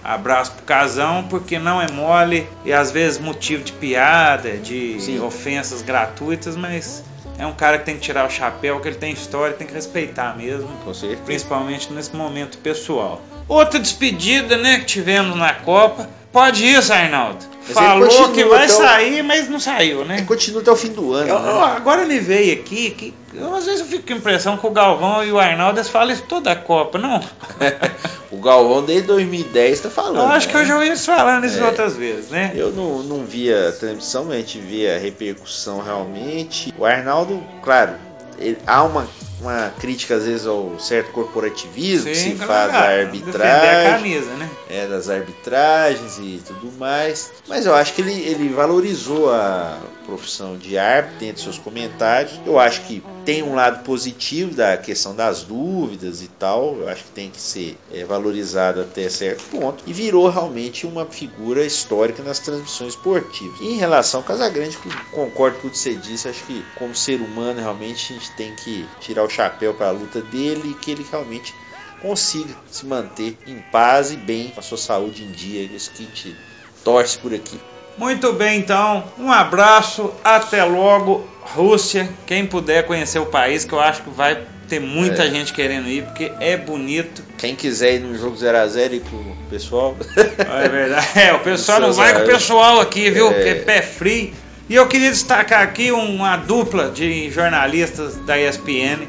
abraço pro Casão, porque não é mole e às vezes motivo de piada, de Sim. ofensas gratuitas, mas é um cara que tem que tirar o chapéu, que ele tem história, tem que respeitar mesmo. Principalmente nesse momento pessoal. Outra despedida, né, que tivemos na Copa. Pode ir, Arnaldo. Mas falou ele que vai sair, mas não saiu, né? Ele continua até o fim do ano. Eu- né? eu- agora me veio aqui que eu, às vezes eu fico com a impressão que o Galvão e o Arnaldo falam isso toda a Copa, não? o Galvão desde 2010 tá falando. Eu acho né? que eu já ouvi eles falando isso É. outras vezes, né? Eu não, não via a transmissão, mas a gente via a repercussão realmente. O Arnaldo, claro, ele- há uma, uma crítica às vezes ao certo corporativismo que se faz da claro, defender a arbitragem, camisa, né? é, das arbitragens e tudo mais. Mas eu acho que ele, ele valorizou a profissão de árbitro dentro dos seus comentários. Eu acho que tem um lado positivo da questão das dúvidas e tal. Eu acho que tem que ser é, valorizado até certo ponto. E virou realmente uma figura histórica nas transmissões esportivas. E em relação ao Casagrande, concordo com o que você disse. Acho que como ser humano realmente a gente tem que tirar o chapéu para a luta dele e que ele realmente consiga se manter em paz e bem com a sua saúde em dia. É Isso que a gente torce por aqui. Muito bem, então. Um abraço, até logo, Rússia. Quem puder conhecer o país, que eu acho que vai ter muita É. gente querendo ir, porque é bonito. Quem quiser ir no jogo 0x0 com o pessoal, É verdade. É, o pessoal não vai com o pessoal aqui, viu? É. É pé frio. E eu queria destacar aqui uma dupla de jornalistas da ESPN,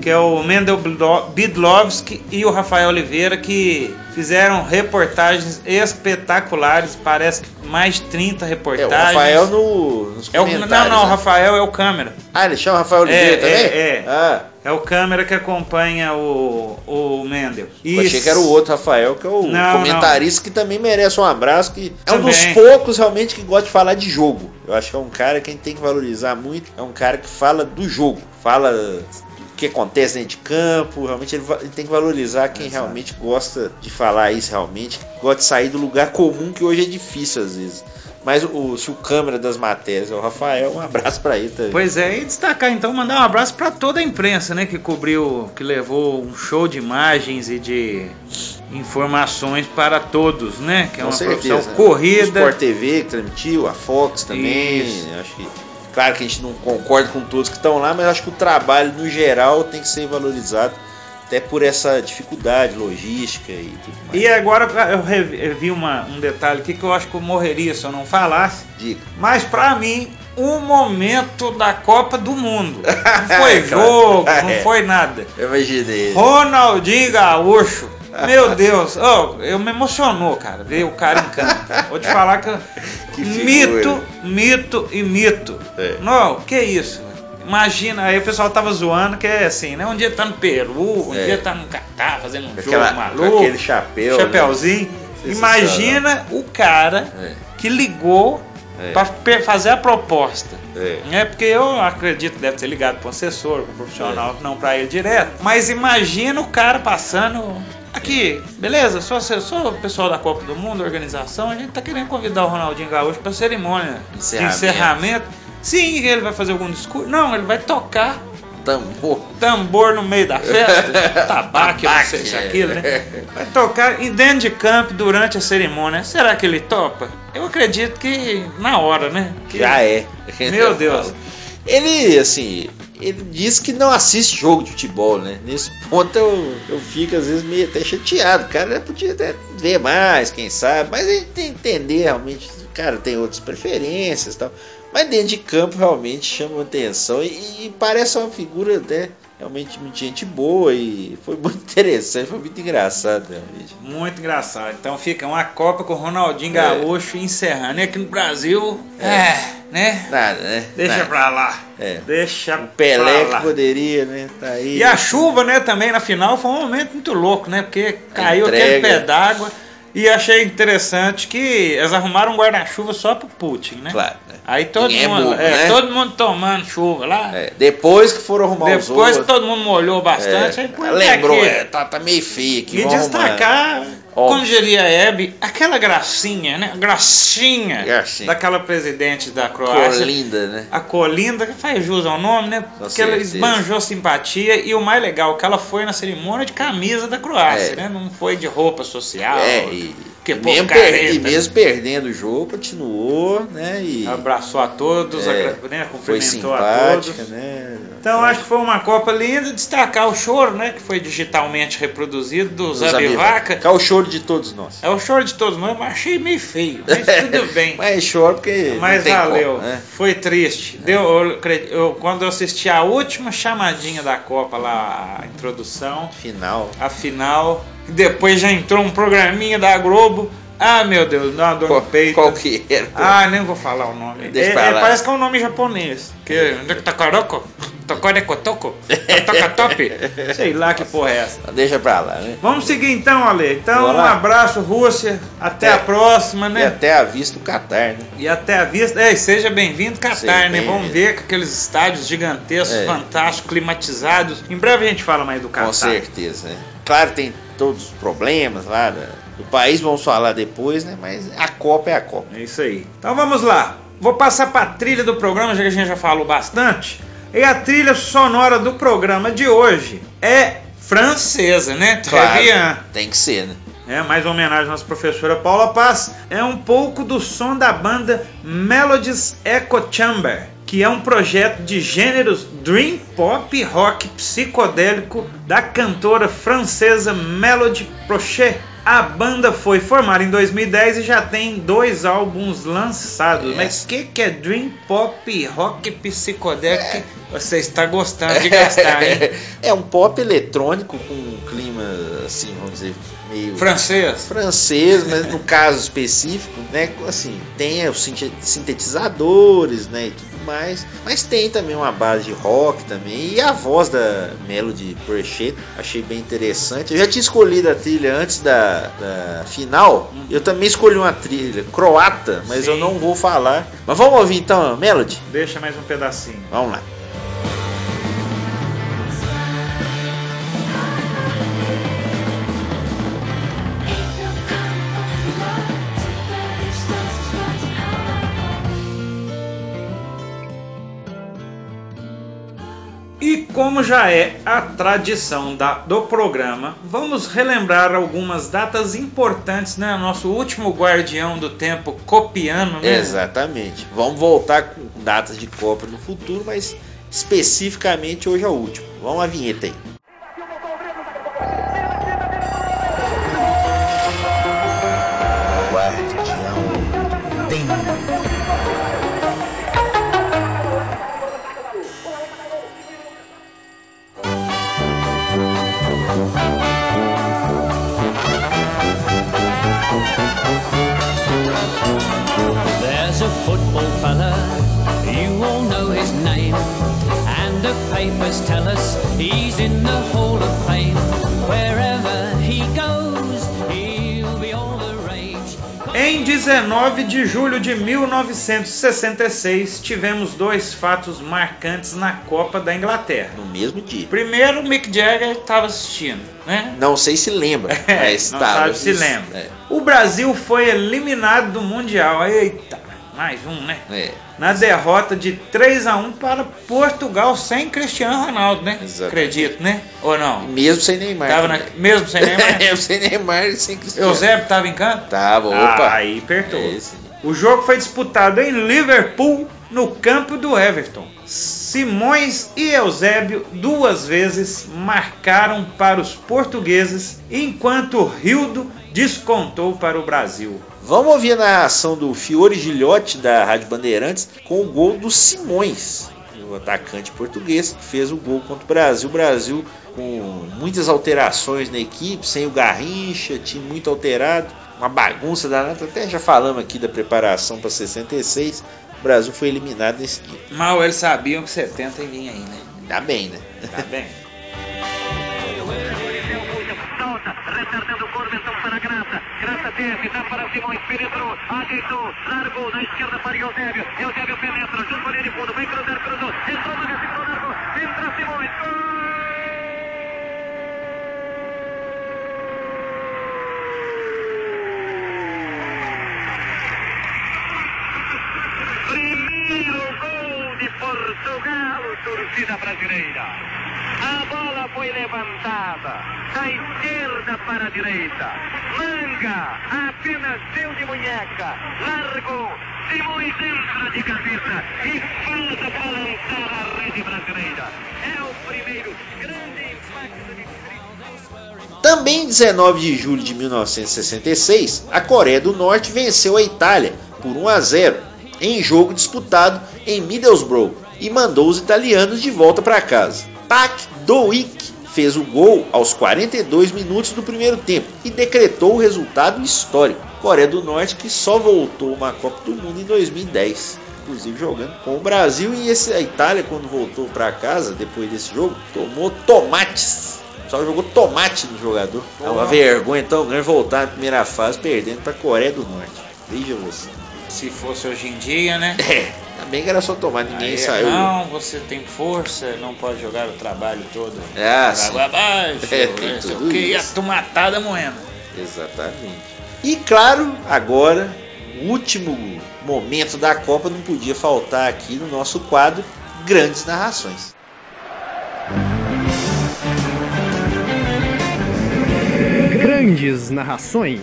que é o Mendel Bidlo- Bidlovski e o Rafael Oliveira, que fizeram reportagens espetaculares, parece mais de 30 é, reportagens. o Rafael no, nos É o, não, não, o né? Rafael é o câmera. Ah, ele chama Rafael Oliveira É, também? é, é. Ah, É o câmera que acompanha o, o Mendel. eu achei que era o outro Rafael, que é o Não, comentarista que também merece um abraço, que é um dos Também. poucos realmente que gosta de falar de jogo. Eu acho que é um cara que a gente tem que valorizar muito, é um cara que fala do jogo, fala que acontece dentro de campo, realmente ele, ele tem que valorizar quem Exato. realmente gosta de falar isso realmente, gosta de sair do lugar comum que hoje é difícil às vezes. Mas o, se o câmera das matérias é o Rafael, um abraço pra ele também. Pois é, e destacar então, mandar um abraço para toda a imprensa, né, que cobriu, que levou um show de imagens e de informações para todos, né, que é Com uma certeza. profissão O corrida. Sport TV que transmitiu, a Fox também. Isso. Acho que. Claro que a gente não concorda com todos que estão lá, mas acho que o trabalho no geral tem que ser valorizado. Até por essa dificuldade logística e tudo mais. E agora eu vi uma, um detalhe aqui que eu acho que eu morreria se eu não falasse. Dica. Mas pra mim, um momento da Copa do Mundo. Não foi Claro. jogo, não É. foi nada. Eu imaginei. Ronaldinho Gaúcho. Meu Deus, oh, eu me emocionou, cara, ver o cara em campo. Vou te falar que, Que mito, mito e mito. É. Não, que isso? Imagina, aí o pessoal tava zoando que é assim, né? Um dia tá no Peru, um É. dia tá no Catar fazendo um Com jogo aquela- maluco, aquele chapéu. né? chapéuzinho. Sensacional. Imagina o cara É, que ligou É. pra pe- fazer a proposta. é. É porque eu acredito que deve ter ligado para um assessor, para um profissional, É. não para ele direto. Mas imagina o cara passando. Aqui, beleza? Sou assessor, pessoal da Copa do Mundo, organização. A gente tá querendo convidar o Ronaldinho Gaúcho para cerimônia Encerramento. de encerramento. Sim, ele vai fazer algum discurso. Não, ele vai tocar Tambor. tambor no meio da festa, tabaco, eu não sei se é aquilo, né? Vai tocar em- dentro de campo durante a cerimônia. Será que ele topa? Eu acredito que na hora, né? Que- Já é. Meu Deus. Ele, assim, ele diz que não assiste jogo de futebol, né? Nesse ponto eu, eu fico às vezes meio até chateado. O cara podia até ver mais, quem sabe. Mas a gente tem que entender realmente. O cara tem outras preferências e tal. Mas dentro de campo realmente chama atenção. E, e parece uma figura até realmente muito gente boa. E foi muito interessante, foi muito engraçado realmente. Muito engraçado. Então fica uma Copa com o Ronaldinho É. Gaúcho encerrando. E aqui no Brasil, é, né? Nada, né? Deixa Nada. pra lá. É. Deixa O Pelé pra que lá. poderia, né? Tá aí. E a chuva, né, também na final foi um momento muito louco, né? Porque caiu aquele pé d'água. E achei interessante que eles arrumaram um guarda-chuva só pro Putin, né? Claro, né? Aí todo Ninguém é mundo, bobo, é, né? todo mundo tomando chuva lá. É, depois que foram arrumar os Depois outros. todo mundo molhou bastante, é, aí põe lembrou, é, tá, tá meio feio aqui. E vamos arrumar. Óbvio. como diria a Hebe, aquela gracinha, né? Gracinha Gracinha. daquela presidente da Croácia. Colinda, né? A Colinda, que faz jus ao nome, né? Porque ela esbanjou simpatia e o mais legal, que ela foi na cerimônia de camisa da Croácia, É. né? Não foi de roupa social. É, e, que povo mesmo, careta, e né? mesmo perdendo o jogo, continuou, né? E Abraçou a todos, É, né? foi cumprimentou a todos. né? Então acho que foi uma Copa linda. Destacar o choro, né? Que foi digitalmente reproduzido do Zabivaca. Zabivaca. Que é o show de todos nós. É o choro de todos nós, mas achei meio feio. Mas tudo bem. Mas choro porque. Mas valeu, como, né? foi triste. Deu, eu eu- quando eu assisti a última chamadinha da Copa lá, a introdução, Final. a final, depois já entrou um programinha da Globo. Ah, meu Deus, dá uma dor no Qual, peito. qual que era? Ah, nem vou falar o nome. Deixa É- é, parece que é um nome japonês. Que Takaroko? Tokorekotoko? Tokatopi? Sei lá que porra é essa. Deixa pra lá, né? Vamos seguir então, Ale. Então, um abraço, Rússia. Até É. a próxima, E né? até a vista o Qatar, né? E até a vista. É, e seja bem-vindo, Qatar, Seja né? bem-vindo. Vamos ver com aqueles estádios gigantescos, É. fantásticos, climatizados. Em breve a gente fala mais do Qatar. Com certeza, né? Claro, tem todos os problemas lá do país, vamos falar depois, né? Mas a Copa é a Copa. É isso aí. Então vamos lá. Vou passar para a trilha do programa, já que a gente já falou bastante. E a trilha sonora do programa de hoje é francesa, né? Bien. tem que ser, né? É, mais uma homenagem à nossa professora Paula Paz. É um pouco do som da banda Melodies Echo Chamber, que é um projeto de gêneros dream pop rock psicodélico da cantora francesa Melody Prochet. A banda foi formada em 2010 e já tem dois álbuns lançados. Yes. Mas o que, que é dream pop rock psicodélico? que Você está gostando de gastar, hein? é um pop eletrônico com um clima, assim, vamos dizer, meio Francês? francês, mas no caso específico, né, assim, tem os sinte- sintetizadores, né, e tudo mais, mas tem também uma base de rock também, e a voz da Melody Prochet, achei bem interessante. Eu já tinha escolhido a trilha antes da, da final, eu também escolhi uma trilha croata, mas eu Sim. não vou falar. Mas vamos ouvir então Melody? Deixa mais um pedacinho. Vamos lá. Como já é a tradição da- do programa, vamos relembrar algumas datas importantes, né? Nosso último guardião do tempo copiano, né? Exatamente. Vamos voltar com datas de Copa no futuro, mas especificamente hoje é o último. Vamos à vinheta aí. Papers tell us he's in the Hall of Fame. Wherever he goes, he'll be all the rage. Em 19 de julho de 1966, tivemos dois fatos marcantes na Copa da Inglaterra. No mesmo dia. Primeiro, Mick Jagger estava assistindo, né? Não sei se lembra, É, mas não sabe se isso. lembra. É, O Brasil foi eliminado do Mundial. Eita, mais um, né? é. na derrota de 3 a 1 para Portugal sem Cristiano Ronaldo, né? Exatamente. Acredito, né? Ou não? Mesmo sem Neymar. Tava na... Mesmo sem Neymar? Mesmo sem Neymar e sem Cristiano. Eusébio tava em campo? Tava, opa. Ah, aí apertou. É. O jogo foi disputado em Liverpool, no campo do Everton. Simões e Eusébio duas vezes marcaram para os portugueses, enquanto Rildo descontou para o Brasil. Vamos ouvir a narração do Fiore Gilhote da Rádio Bandeirantes com o gol do Simões, o atacante português, que fez o gol contra o Brasil. O Brasil com muitas alterações na equipe, sem o Garrincha, time muito alterado, uma bagunça danada. Até já falamos aqui da preparação para 66. O Brasil foi eliminado nesse dia. Mal eles sabiam que 70 ia vir aí, né? Tá bem, né? Tá bem. Graça. Teve, dá para Simões, penetrou, ajeitou, largou na esquerda para Eusébio. Eusébio penetra, junto linha de fundo, vem cruzar, cruzou, entrou na mesa, entrou, largou, entra Simões, gol! Primeiro gol de Portugal, torcida brasileira. A bola foi levantada da esquerda para a direita. Manga apenas deu de munheca. Largou. Simões entra de cabeça e faz para lançar a rede brasileira. É o primeiro grande impacto de Também em 19 de julho de 1966, a Coreia do Norte venceu a Itália por 1 a 0 em jogo disputado em Middlesbrough e mandou os italianos de volta para casa. Pak Do-ik fez o gol aos 42 minutos do primeiro tempo e decretou o resultado histórico. Coreia do Norte que só voltou uma Copa do Mundo em 2010, inclusive jogando com o Brasil e esse, a Itália quando voltou para casa depois desse jogo tomou tomates. Só jogou tomate no jogador. É uma vergonha tão grande voltar na primeira fase perdendo para a Coreia do Norte. Veja você. Se fosse hoje em dia, né? É, também que era só tomar, ninguém Aí, saiu. Não, você tem força, não pode jogar o trabalho todo. Ah, sim. água abaixo. É, tem não sei tudo que, a isso. tomatada moendo. Exatamente. E claro, agora, o último momento da Copa não podia faltar aqui no nosso quadro Grandes Narrações. Grandes narrações.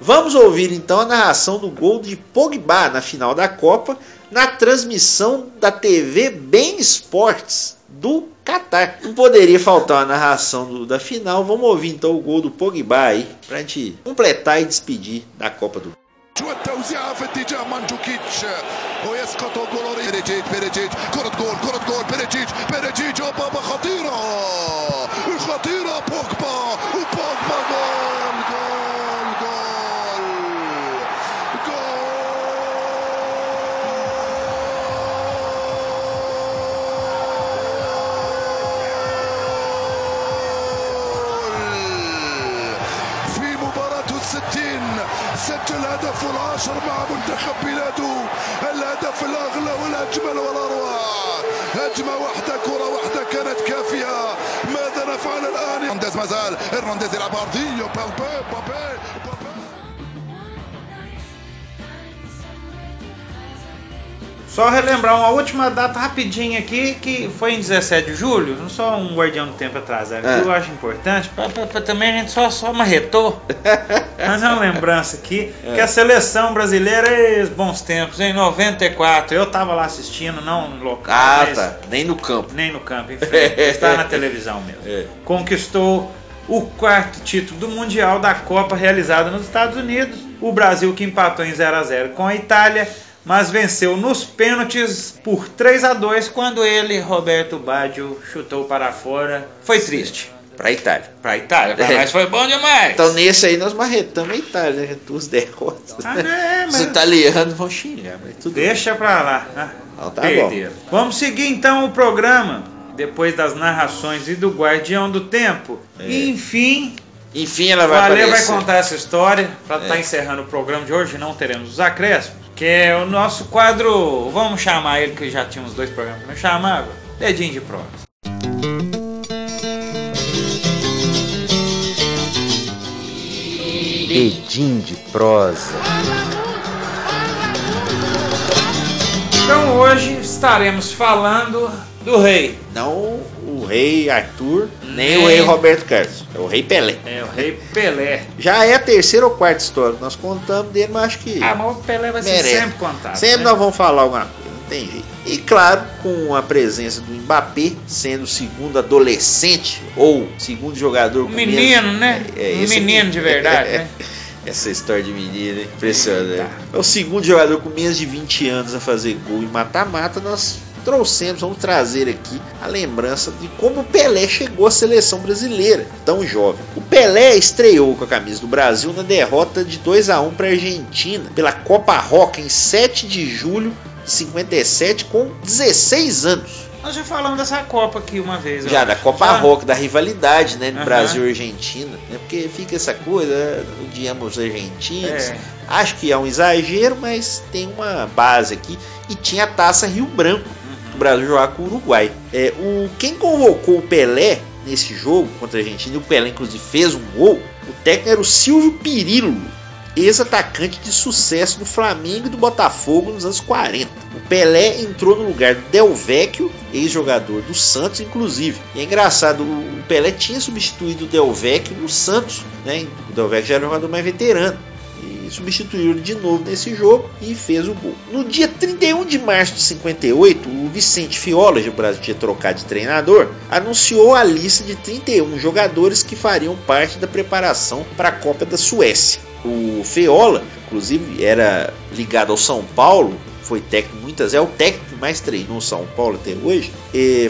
Vamos ouvir então a narração do gol de Pogba na final da Copa na transmissão da TV Bem Esportes do Catar. Não poderia faltar a narração do- da final. Vamos ouvir então o gol do Pogba aí pra gente completar e despedir da Copa do Mundo. والتوزيعة في اتجاه مانجوكيتش ويسقط جول بيريجيج بيريجيج كرة جول كرة جول بيريجيج بيريجيج بابا خطيرة خطيرة العاشر مع منتخب بلاده. الهدف الأغلى والأجمل والأروع. هجمة واحدة كرة واحدة كانت كافية. ماذا نفعل الآن؟ هرنانديز مازال. هرنانديز يلعب عرضية بابي بابي Só relembrar uma última data rapidinha aqui, que foi em 17 de julho, não só um guardião do tempo atrasado, É. que eu acho importante, pra, pra- pra também a gente só, só marretou. Mas uma lembrança aqui, É. que a seleção brasileira, é bons tempos, em 94, eu tava lá assistindo, não no local, Ah, tá. Nem no campo. nem no campo, enfim, está na televisão mesmo. É. Conquistou o quarto título do Mundial da Copa realizada nos Estados Unidos. O Brasil que empatou em 0 a 0 com a Itália, mas venceu nos pênaltis por 3 a 2 quando ele, Roberto Baggio, chutou para fora. Foi triste. Pra Itália. Pra Itália, pra É. nós foi bom demais. Então nesse aí nós marretamos a Itália, né? Duas derrotas. Ah, é, Os mas italianos vão xingar, mas tudo bem. deixa pra lá. Ah, Então tá perderam. Vamos seguir então o programa. Depois das narrações e do Guardião do Tempo. É. E, enfim, Enfim, ela vai Ale vai aparecer. contar essa história para estar É. encerrando o programa de hoje. Não teremos os acréscimos, que é o nosso quadro. Vamos chamar ele, que já tinha uns dois programas que não chamava. Dedinho de prosa. Edim de prosa. Então hoje estaremos falando do rei. Não o rei Arthur, nem Nem- o rei Roberto Carlos. É o rei Pelé. É o rei Pelé. Já é a terceira ou quarta história que nós contamos dele, mas acho que Ah, mas o Pelé vai ser merece. sempre contado. Sempre né? nós vamos falar alguma coisa, não tem jeito. E claro, com a presença do Mbappé, sendo o segundo adolescente ou segundo jogador Um menino, menos- né? É, um esse menino aqui. de verdade, né? Essa história de menino, né? impressionante. Eita. É o segundo jogador com menos de 20 anos a fazer gol em mata-mata. Nós trouxemos, vamos trazer aqui a lembrança de como o Pelé chegou à seleção brasileira, tão jovem. O Pelé estreou com a camisa do Brasil na derrota de 2 a 1 para a Argentina pela Copa Roca em 7 de julho de 57 com 16 anos. Nós já falamos dessa Copa aqui uma vez. Já da. Copa Já? Roca, da rivalidade, né? Aham. Brasil e Argentina. Né? Porque fica essa coisa, né, odiamos os argentinos. É. Acho que é um exagero, mas tem uma base aqui. E tinha a taça Rio Branco. Brasil jogava com o Uruguai. É, o, quem convocou o Pelé nesse jogo contra a Argentina, e o Pelé inclusive fez um gol, o técnico era o Silvio Pirillo. ex-atacante de sucesso no Flamengo e do Botafogo nos anos 40. O Pelé entrou no lugar do Del Vecchio, ex-jogador do Santos, inclusive. E é engraçado, o Pelé tinha substituído o Del Vecchio no Santos, né? O Del Vecchio já era um jogador mais veterano substituiu de novo nesse jogo e fez o gol. No dia 31 de março de 58, o Vicente Fiola, o Brasil tinha trocado de treinador, anunciou a lista de 31 jogadores que fariam parte da preparação para a Copa da Suécia. O Feola, inclusive, era ligado ao São Paulo, foi técnico muitas, é o técnico que mais treinou São Paulo até hoje,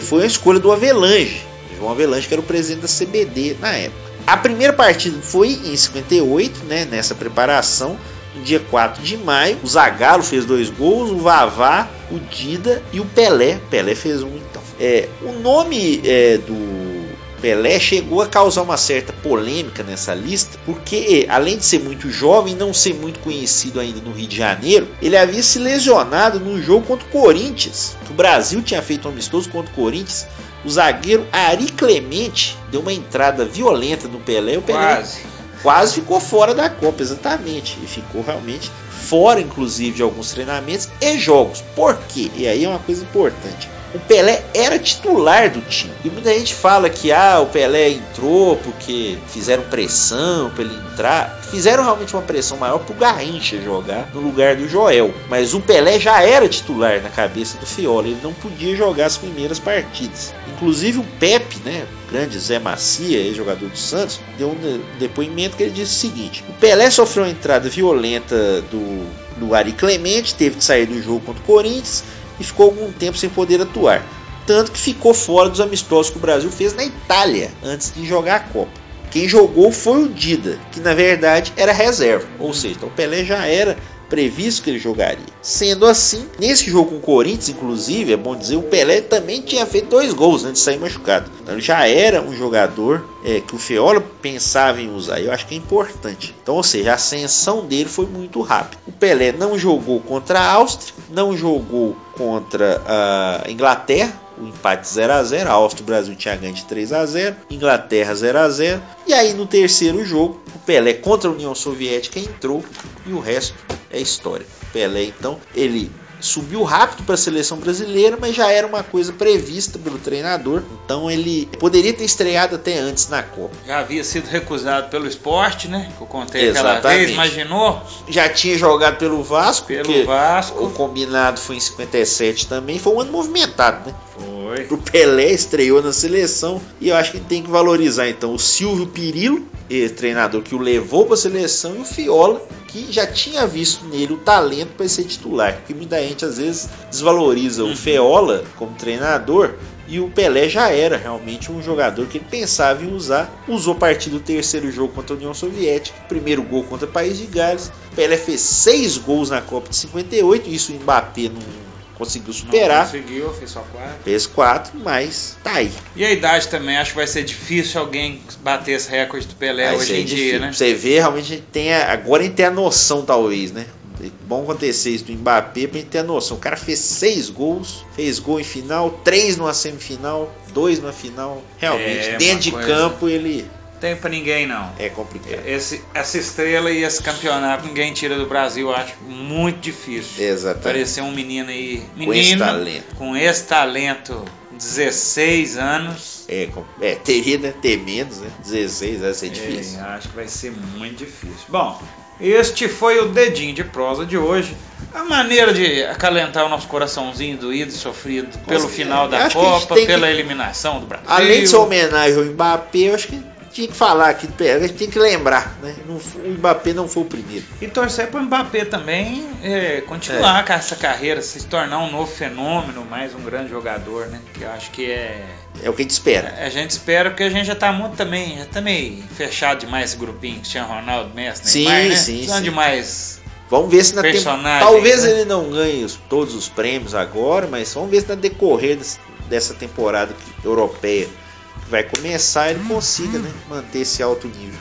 foi a escolha do Avelange, João Avelange que era o presidente da CBD na época. A primeira partida foi em 58, né, nessa preparação, no dia 4 de maio. O Zagallo fez dois gols, o Vavá, o Dida e o Pelé. Pelé fez um então. É, o nome é, do Pelé chegou a causar uma certa polêmica nessa lista, porque além de ser muito jovem e não ser muito conhecido ainda no Rio de Janeiro, ele havia se lesionado num jogo contra o Corinthians. O Brasil tinha feito um amistoso contra o Corinthians. O zagueiro Ari Clemente deu uma entrada violenta no Pelé. O Pelé Quase. quase ficou fora da Copa, exatamente. E ficou realmente fora, inclusive, de alguns treinamentos e jogos. Por quê? E aí é uma coisa importante. O Pelé era titular do time. E muita gente fala que ah, o Pelé entrou porque fizeram pressão para ele entrar. Fizeram realmente uma pressão maior pro Garrincha jogar no lugar do Joel. Mas o Pelé já era titular na cabeça do Fiola. Ele não podia jogar as primeiras partidas. Inclusive o Pepe, né, o grande Zé Macia, ex-jogador do Santos, deu um depoimento que ele disse o seguinte: o Pelé sofreu uma entrada violenta do, do Ari Clemente, teve que sair do jogo contra o Corinthians e ficou algum tempo sem poder atuar. Tanto que ficou fora dos amistosos que o Brasil fez na Itália antes de jogar a Copa. Quem jogou foi o Dida, que na verdade era reserva, ou seja, então o Pelé já era previsto que ele jogaria. Sendo assim, nesse jogo com o Corinthians, inclusive, é bom dizer, o Pelé também tinha feito dois gols antes de sair machucado. Então ele já era um jogador é, que o Feola pensava em usar. Eu acho que é importante. Então, ou seja, a ascensão dele foi muito rápida. O Pelé não jogou contra a Áustria, não jogou contra a Inglaterra, o empate 0 a 0 A Áustria o Brasil tinha ganho de 3 a 0 Inglaterra 0 a 0 E aí no terceiro jogo, o Pelé contra a União Soviética entrou e o resto é história. Pelé, então, ele subiu rápido para a seleção brasileira, mas já era uma coisa prevista pelo treinador. Então ele poderia ter estreado até antes na Copa. Já havia sido recusado pelo esporte, né? Que eu contei aquela Exatamente. vez, imaginou? Já tinha jogado pelo Vasco, Pelo Vasco. o combinado foi em 57 também. Foi um ano movimentado, né? Foi. O Pelé estreou na seleção e eu acho que tem que valorizar então o Silvio Pirillo, esse treinador que o levou para a seleção, e o Fiola, que já tinha visto nele o talento para ser titular. Porque muita gente às vezes desvaloriza o Feola como treinador e o Pelé já era realmente um jogador que ele pensava em usar. Usou a partir do terceiro jogo contra a União Soviética, primeiro gol contra o País de Gales. Pelé fez seis gols na Copa de 58, isso o Mbappé não conseguiu superar. Não conseguiu, fez só quatro. Fez quatro, mas tá aí. E a idade também, acho que vai ser difícil alguém bater esse recorde do Pelé Vai hoje em dia, difícil. né? Você vê, realmente a gente tem a, agora a gente tem a noção, talvez, né? É bom acontecer isso do Mbappé pra gente ter a noção. O cara fez seis gols, fez gol em final, três numa semifinal, dois na final. Realmente, É, dentro de coisa- campo ele Tem pra ninguém, não. é complicado. Esse, essa estrela e esse campeonato ninguém tira do Brasil, eu acho muito difícil. Exatamente. Parecer um menino aí. Com esse Menino talento. com esse talento, 16 anos. É, é, teria, né? Ter menos, né? 16 vai ser difícil. É, acho que vai ser muito difícil. Bom, este foi o dedinho de prosa de hoje. A maneira de acalentar o nosso coraçãozinho doído e sofrido pelo Nossa, final é, da acho que a gente Copa, pela que- eliminação do Brasil. Além de ser homenagem ao Mbappé, eu acho que tinha que falar aqui a gente tem que lembrar, né? Não o Mbappé não foi o primeiro. E torcer para o Mbappé também é, continuar com essa carreira, se tornar um novo fenômeno, mais um grande jogador, né? Que eu acho que é. É o que a gente espera. A gente espera, porque a gente já tá muito também, já tá meio fechado demais esse grupinho, Cristiano Ronaldo, Messi, Sim, Neymar, né? sim, Precisando sim. de mais. Vamos ver se na. Personagem, Talvez né? ele não ganhe os- todos os prêmios agora, mas vamos ver se na decorrer des- dessa temporada europeia que vai começar ele consiga né, manter esse alto nível.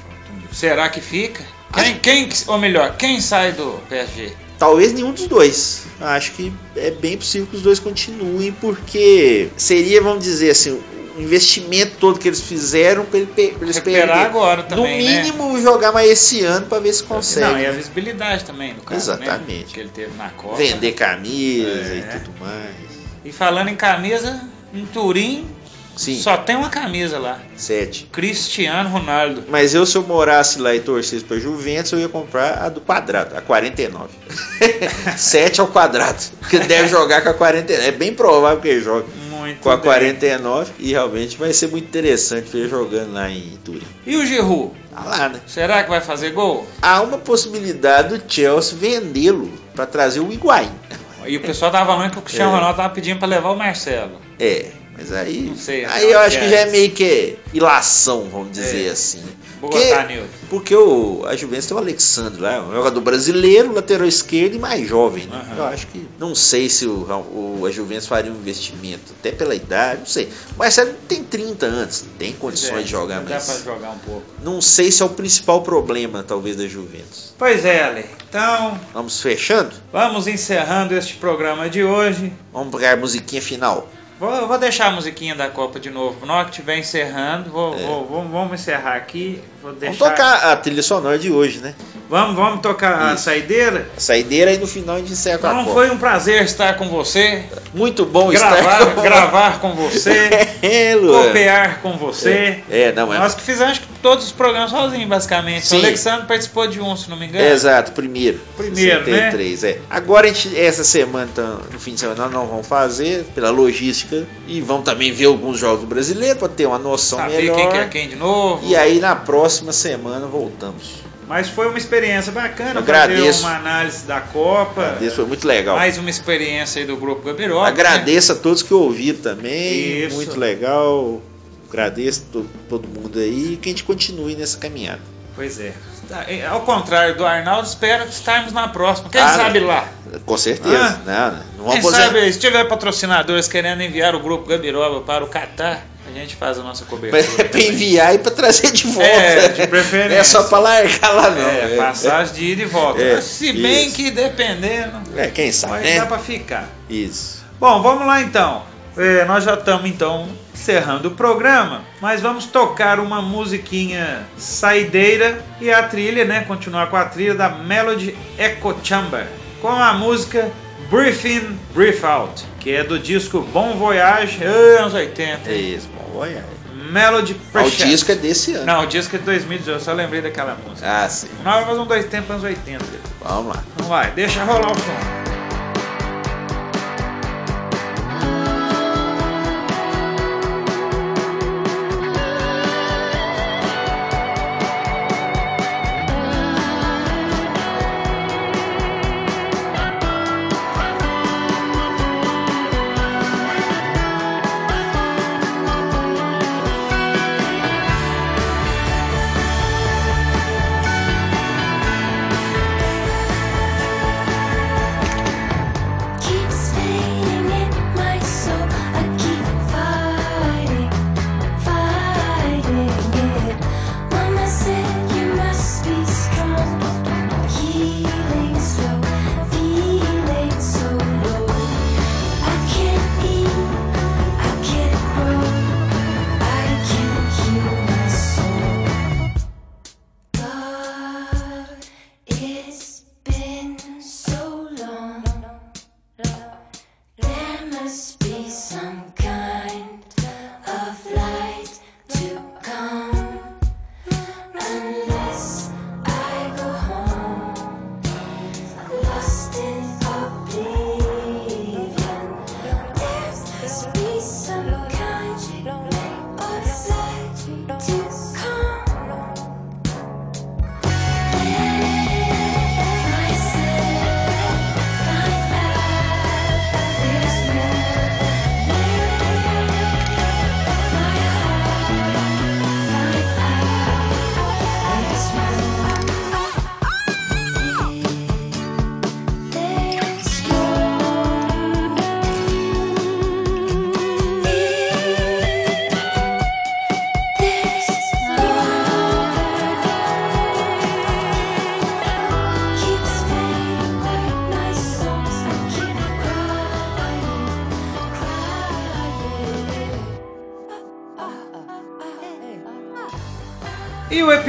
Será que fica? Quem, quem, ou melhor, quem sai do PSG? Talvez nenhum dos dois. Acho que é bem possível que os dois continuem, porque seria, vamos dizer assim, o investimento todo que eles fizeram para eles Recuperar agora também, No né? mínimo, jogar mais esse ano para ver se consegue. Não, e a visibilidade também do cara, Exatamente. Né? Que ele teve na Copa. Vender camisa É. e tudo mais. E falando em camisa, em Turim Sim, só tem uma camisa lá. sete. Cristiano Ronaldo. Mas eu, se eu morasse lá e torcesse pra Juventus, eu ia comprar a do quadrado, a 49. 7 ao quadrado. Porque deve jogar com a 49. É bem provável que ele jogue Muito com a bem. 49 e realmente vai ser muito interessante ver jogando lá em Turim. E o Giroud? Tá lá, né? Será que vai fazer gol? Há uma possibilidade do Chelsea vendê-lo para trazer o Higuaín. E o pessoal tava falando que o Cristiano É. Ronaldo tava pedindo pra levar o Marcelo. É, mas aí. Não sei, aí eu não acho que já é meio que ilação, vamos dizer É. assim. Porque- botar. Porque o, a Juventus tem o Alexandre lá, um jogador brasileiro, lateral esquerdo e mais jovem. Né? Aham. Eu acho que. Não sei se o, o- a Juventus faria um investimento, até pela idade, não sei. O Marcelo tem 30 anos, tem condições É, de jogar, Dá pra jogar um pouco. Não sei se é o principal problema, talvez, da Juventus. Pois é, Ale. Então, Vamos fechando? vamos encerrando este programa de hoje. Vamos pegar a musiquinha final. Vou, vou deixar a musiquinha da Copa de novo. Na hora que estiver encerrando, vou, É. vou- vamos, vamos encerrar aqui. Vou deixar... Vamos tocar a trilha sonora de hoje, né? Vamos, vamos tocar a Isso. saideira. A saideira e no final a gente encerra com a Então Copa. foi um prazer estar com você, Muito bom gravar, estar com- gravar com você, é, Luan. copiar com você. É, é, não é. Nós que fizemos acho que todos os programas sozinhos, basicamente. Sim. O Alexandre participou de um, se não me engano. Exato, primeiro. Primeiro, né? 63, é. Agora a gente, essa semana, então, no fim de semana, nós não vamos fazer pela logística e vamos também ver alguns jogos brasileiros para ter uma noção Saber melhor. quem que é quem de novo. E aí na próxima semana voltamos. Mas foi uma experiência bacana Eu fazer agradeço. uma análise da Copa. Isso foi muito legal. Mais uma experiência aí do Grupo Gabiroba. Agradeço a todos que ouviram também. Isso. Muito legal. Agradeço to- todo mundo aí e que a gente continue nessa caminhada. Pois é. Tá, e, Ao contrário do Arnaldo, espero que estarmos na próxima. Quem Ah, sabe lá? Com certeza. Ah. Não, não, Quem vamos aposentar. sabe, se tiver patrocinadores querendo enviar o Grupo Gabiroba para o Catar, a gente faz a nossa cobertura. Pra também. enviar e pra trazer de volta. É, de preferência. É só pra largar lá, não. É, passagem de ida e volta. É, se bem isso. que dependendo, É, quem sabe, mas né? dá pra ficar. Isso. Bom, vamos lá então. É, nós já estamos então encerrando o programa, mas vamos tocar uma musiquinha saideira e a trilha, né? Continuar com a trilha da Melody Echo Chamber com a música Breathe In, Breathe Out, que é do disco Bom Voyage, anos 80. É isso, bom, olha. Melody Ah, O Precious. disco é desse ano. Não, o disco é de 2018, eu só lembrei daquela música. Ah, sim. Nós vamos fazer um dois tempos anos 80. Vamos lá. Então vai, deixa rolar o som.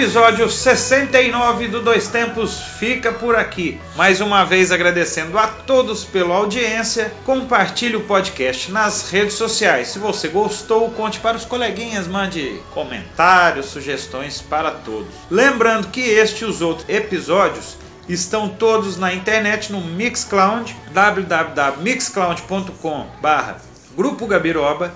Episódio 69 do Dois Tempos fica por aqui. Mais uma vez agradecendo a todos pela audiência. Compartilhe o podcast nas redes sociais. Se você gostou, conte para os coleguinhas, mande comentários, sugestões para todos. Lembrando que este e os outros episódios estão todos na internet no Mixcloud, www.mixcloud.com/barra Grupo Gabiroba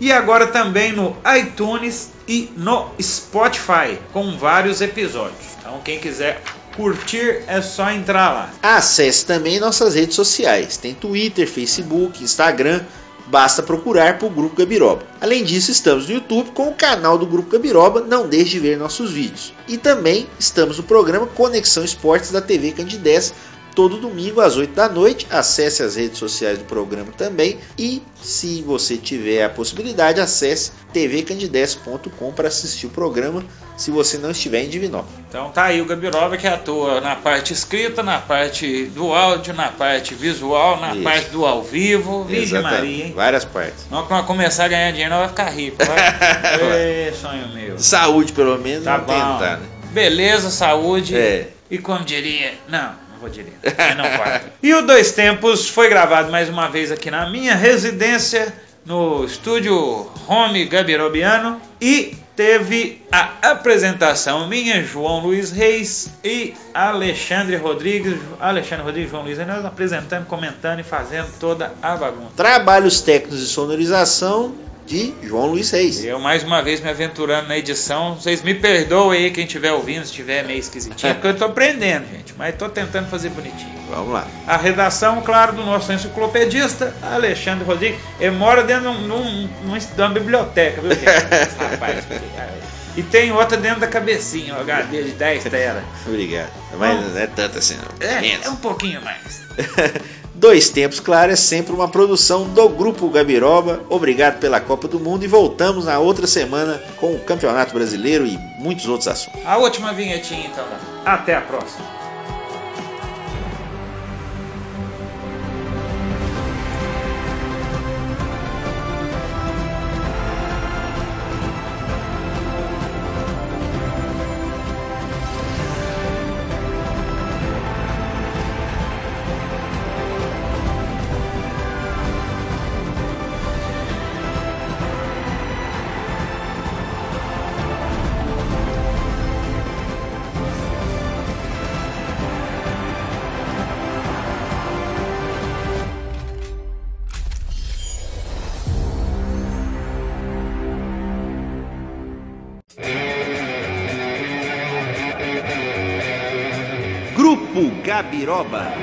e agora também no iTunes e no Spotify, com vários episódios. Então, quem quiser curtir, é só entrar lá. Acesse também nossas redes sociais. Tem Twitter, Facebook, Instagram. Basta procurar por Grupo Gabiroba. Além disso, estamos no YouTube com o canal do Grupo Gabiroba. Não deixe de ver nossos vídeos. E também estamos no programa Conexão Esportes da TV Candidez todo domingo às 8 da noite. Acesse as redes sociais do programa também e, se você tiver a possibilidade, acesse tvcandidez.com para assistir o programa, se você não estiver em Divinópolis. Então tá aí o Gabiroba que atua na parte escrita, na parte do áudio, na parte visual, na Isso. parte do ao vivo. Virgem. Maria, hein? Várias partes. Nós quando começar a ganhar dinheiro, nós vai ficar rico. Vai? Ê, sonho meu. Saúde, pelo menos, Tá não bom. tentar, né? Beleza, saúde. É. E como diria. Não, dizer. Mas não pode. e o Dois Tempos foi gravado mais uma vez aqui na minha residência, no estúdio Home Gabirobiano. E teve a apresentação minha, João Luiz Reis e Alexandre Rodrigues. Alexandre Rodrigues e João Luiz nós apresentando, comentando e fazendo toda a bagunça. Trabalhos técnicos de sonorização de João Luiz Reis. Eu mais uma vez me aventurando na edição. Vocês me perdoem aí quem estiver ouvindo, se estiver meio esquisitinho, porque eu tô aprendendo, gente. Mas tô tentando fazer bonitinho. Vamos lá. A redação, claro, do nosso enciclopedista, Alexandre Rodrigues. Ele mora dentro de, um- de uma biblioteca, viu, gente? Rapaz. E tem outra dentro da cabecinha, um HD de 10 telas. Obrigado. Mas não é tanto assim, não. É, é um pouquinho mais. Dois Tempos, claro, é sempre uma produção do Grupo Gabiroba. Obrigado pela Copa do Mundo e voltamos na outra semana com o Campeonato Brasileiro e muitos outros assuntos. A última vinhetinha, então. né? Até a próxima. Grupo Gabiroba.